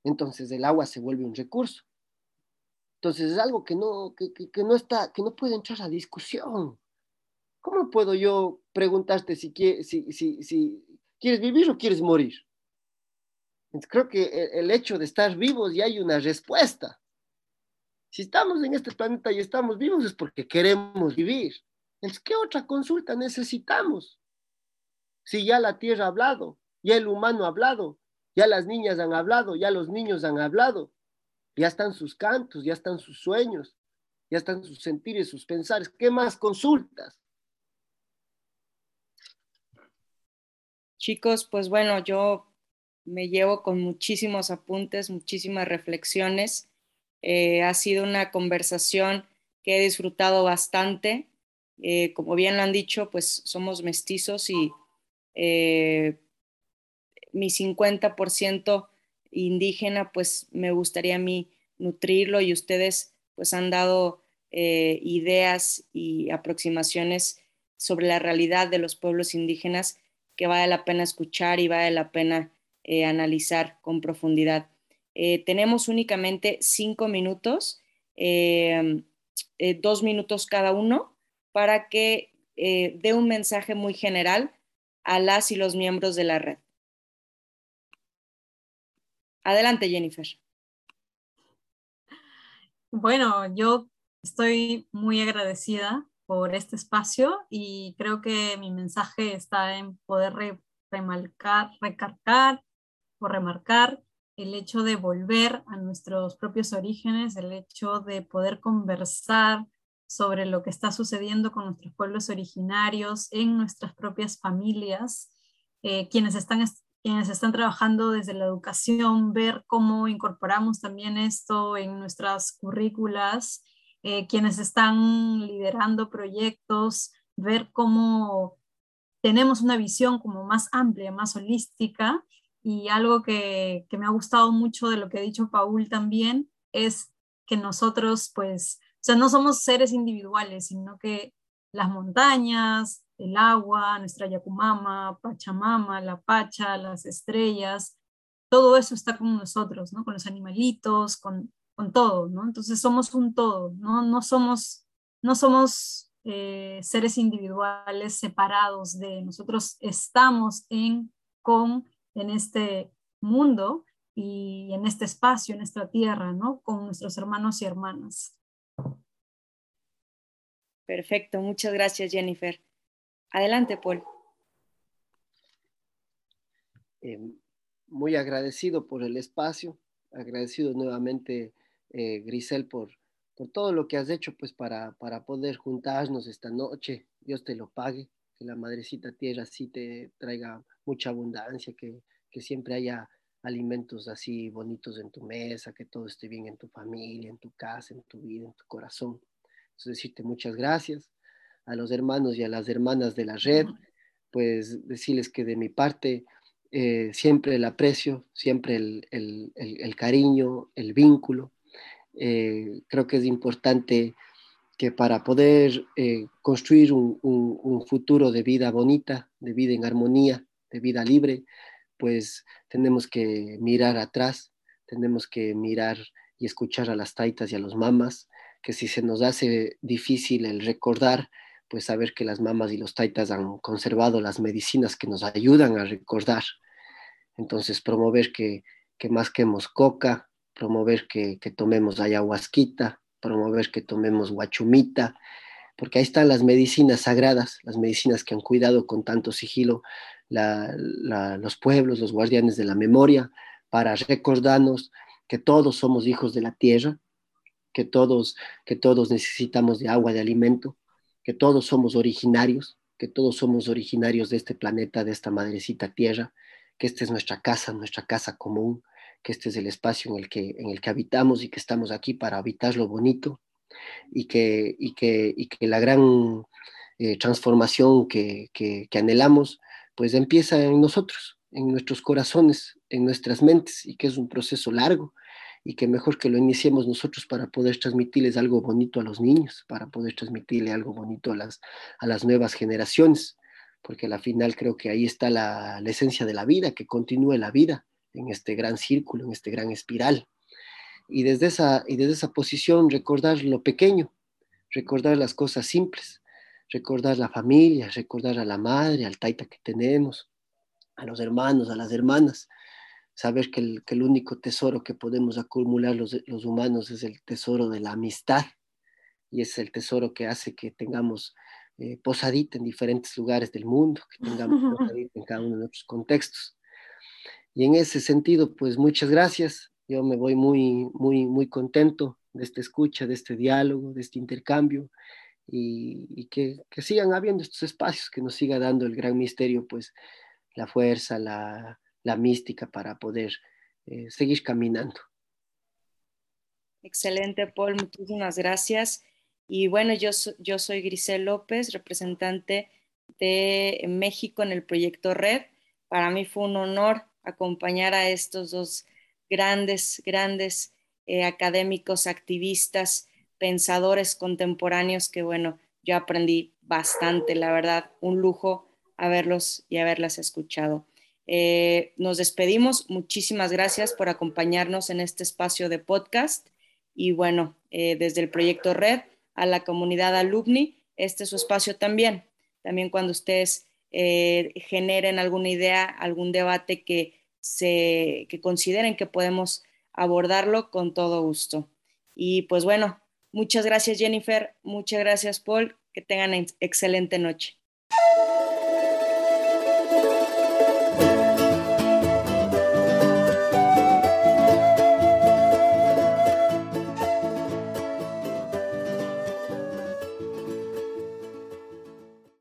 entonces el agua se vuelve un recurso. Entonces es algo que no, que, no está, que no puede entrar a discusión. ¿Cómo puedo yo preguntarte si, si, si, si quieres vivir o quieres morir? Creo que el hecho de estar vivos ya hay una respuesta. Si estamos en este planeta y estamos vivos es porque queremos vivir. Entonces, ¿qué otra consulta necesitamos? Si ya la tierra ha hablado, ya el humano ha hablado, ya las niñas han hablado, ya los niños han hablado, ya están sus cantos, ya están sus sueños, ya están sus sentires, sus pensares. ¿Qué más consultas? Chicos, pues bueno, yo me llevo con muchísimos apuntes, muchísimas reflexiones. Eh, ha sido una conversación que he disfrutado bastante. Eh, como bien lo han dicho, pues somos mestizos y eh, mi 50% indígena, pues me gustaría a mí nutrirlo y ustedes pues han dado ideas y aproximaciones sobre la realidad de los pueblos indígenas que vale la pena escuchar y vale la pena eh, analizar con profundidad. Eh, tenemos únicamente cinco minutos, eh, dos minutos cada uno, para que dé un mensaje muy general a las y los miembros de la red. Adelante, Jennifer. Bueno, yo estoy muy agradecida por este espacio y creo que mi mensaje está en poder remarcar, recargar o remarcar el hecho de volver a nuestros propios orígenes, el hecho de poder conversar sobre lo que está sucediendo con nuestros pueblos originarios en nuestras propias familias, eh, quienes, están, quienes están trabajando desde la educación, ver cómo incorporamos también esto en nuestras currículas, eh, quienes están liderando proyectos, ver cómo tenemos una visión como más amplia, más holística y algo que, que me ha gustado mucho de lo que ha dicho Paul también es que nosotros pues o sea, no somos seres individuales, sino que las montañas, el agua, nuestra Yacumama, Pachamama, la Pacha, las estrellas, todo eso está con nosotros, ¿no? Con los animalitos, con, con todo, ¿no? Entonces somos un todo, ¿no? No somos, no somos eh, seres individuales separados de nosotros, estamos en, con, en este mundo y en este espacio, en esta tierra, ¿no? Con nuestros hermanos y hermanas. Perfecto, muchas gracias Jennifer. Adelante, Paul. Eh, muy agradecido por el espacio, agradecido nuevamente, eh, Grisel, por, por todo lo que has hecho pues, para, para poder juntarnos esta noche. Dios te lo pague, que la madrecita tierra sí te traiga mucha abundancia, que, siempre haya alimentos así bonitos en tu mesa, que todo esté bien en tu familia, en tu casa, en tu vida, en tu corazón decirte muchas gracias a los hermanos y a las hermanas de la red, pues decirles que de mi parte eh, siempre el aprecio, siempre el, cariño, el vínculo. Eh, creo que es importante que para poder eh, construir un, futuro de vida bonita, de vida en armonía, de vida libre, pues tenemos que mirar atrás, tenemos que mirar y escuchar a las taitas y a los mamas, que si se nos hace difícil el recordar, pues saber que las mamas y los taitas han conservado las medicinas que nos ayudan a recordar. Entonces, promover que, que masquemos coca, promover que, que tomemos ayahuasquita, promover que tomemos guachumita, porque ahí están las medicinas sagradas, las medicinas que han cuidado con tanto sigilo los pueblos, los guardianes de la memoria, para recordarnos que todos somos hijos de la tierra, que todos, que todos necesitamos de agua, de alimento, que todos somos originarios, que todos somos originarios de este planeta, de esta madrecita tierra, que esta es nuestra casa, nuestra casa común, que este es el espacio en el que, en el que habitamos y que estamos aquí para habitar lo bonito y que, y que, y que la gran eh, transformación que, que, anhelamos pues empieza en nosotros, en nuestros corazones, en nuestras mentes y que es un proceso largo y que mejor que lo iniciemos nosotros para poder transmitirles algo bonito a los niños, para poder transmitirle algo bonito a las, a las nuevas generaciones, porque al final creo que ahí está la esencia de la vida, que continúe la vida en este gran círculo, en este gran espiral. Y desde esa, y desde esa posición recordar lo pequeño, recordar las cosas simples, recordar la familia, recordar a la madre, al taita que tenemos, a los hermanos, a las hermanas, saber que el, único tesoro que podemos acumular los, humanos es el tesoro de la amistad y es el tesoro que hace que tengamos eh, posadita en diferentes lugares del mundo, que tengamos posadita en cada uno de nuestros contextos. Y en ese sentido, pues muchas gracias. Yo me voy muy, muy, muy contento de esta escucha, de este diálogo, de este intercambio y, que, que, sigan habiendo estos espacios, que nos siga dando el gran misterio, pues la fuerza, la, la mística para poder eh, seguir caminando. Excelente, Paul, muchísimas gracias. Y bueno, yo, yo soy Grisel López, representante de México en el proyecto Red. Para mí fue un honor acompañar a estos dos grandes, grandes eh, académicos, activistas, pensadores contemporáneos que, bueno, yo aprendí bastante, la verdad, un lujo haberlos y haberlas escuchado. Eh, nos despedimos. Muchísimas gracias por acompañarnos en este espacio de podcast. Y bueno, eh, desde el proyecto Red a la comunidad alumni, este es su espacio también. También cuando ustedes eh, generen alguna idea, algún debate que, se, que consideren que podemos abordarlo con todo gusto. Y pues bueno, muchas gracias Jennifer, muchas gracias Paul, que tengan excelente noche.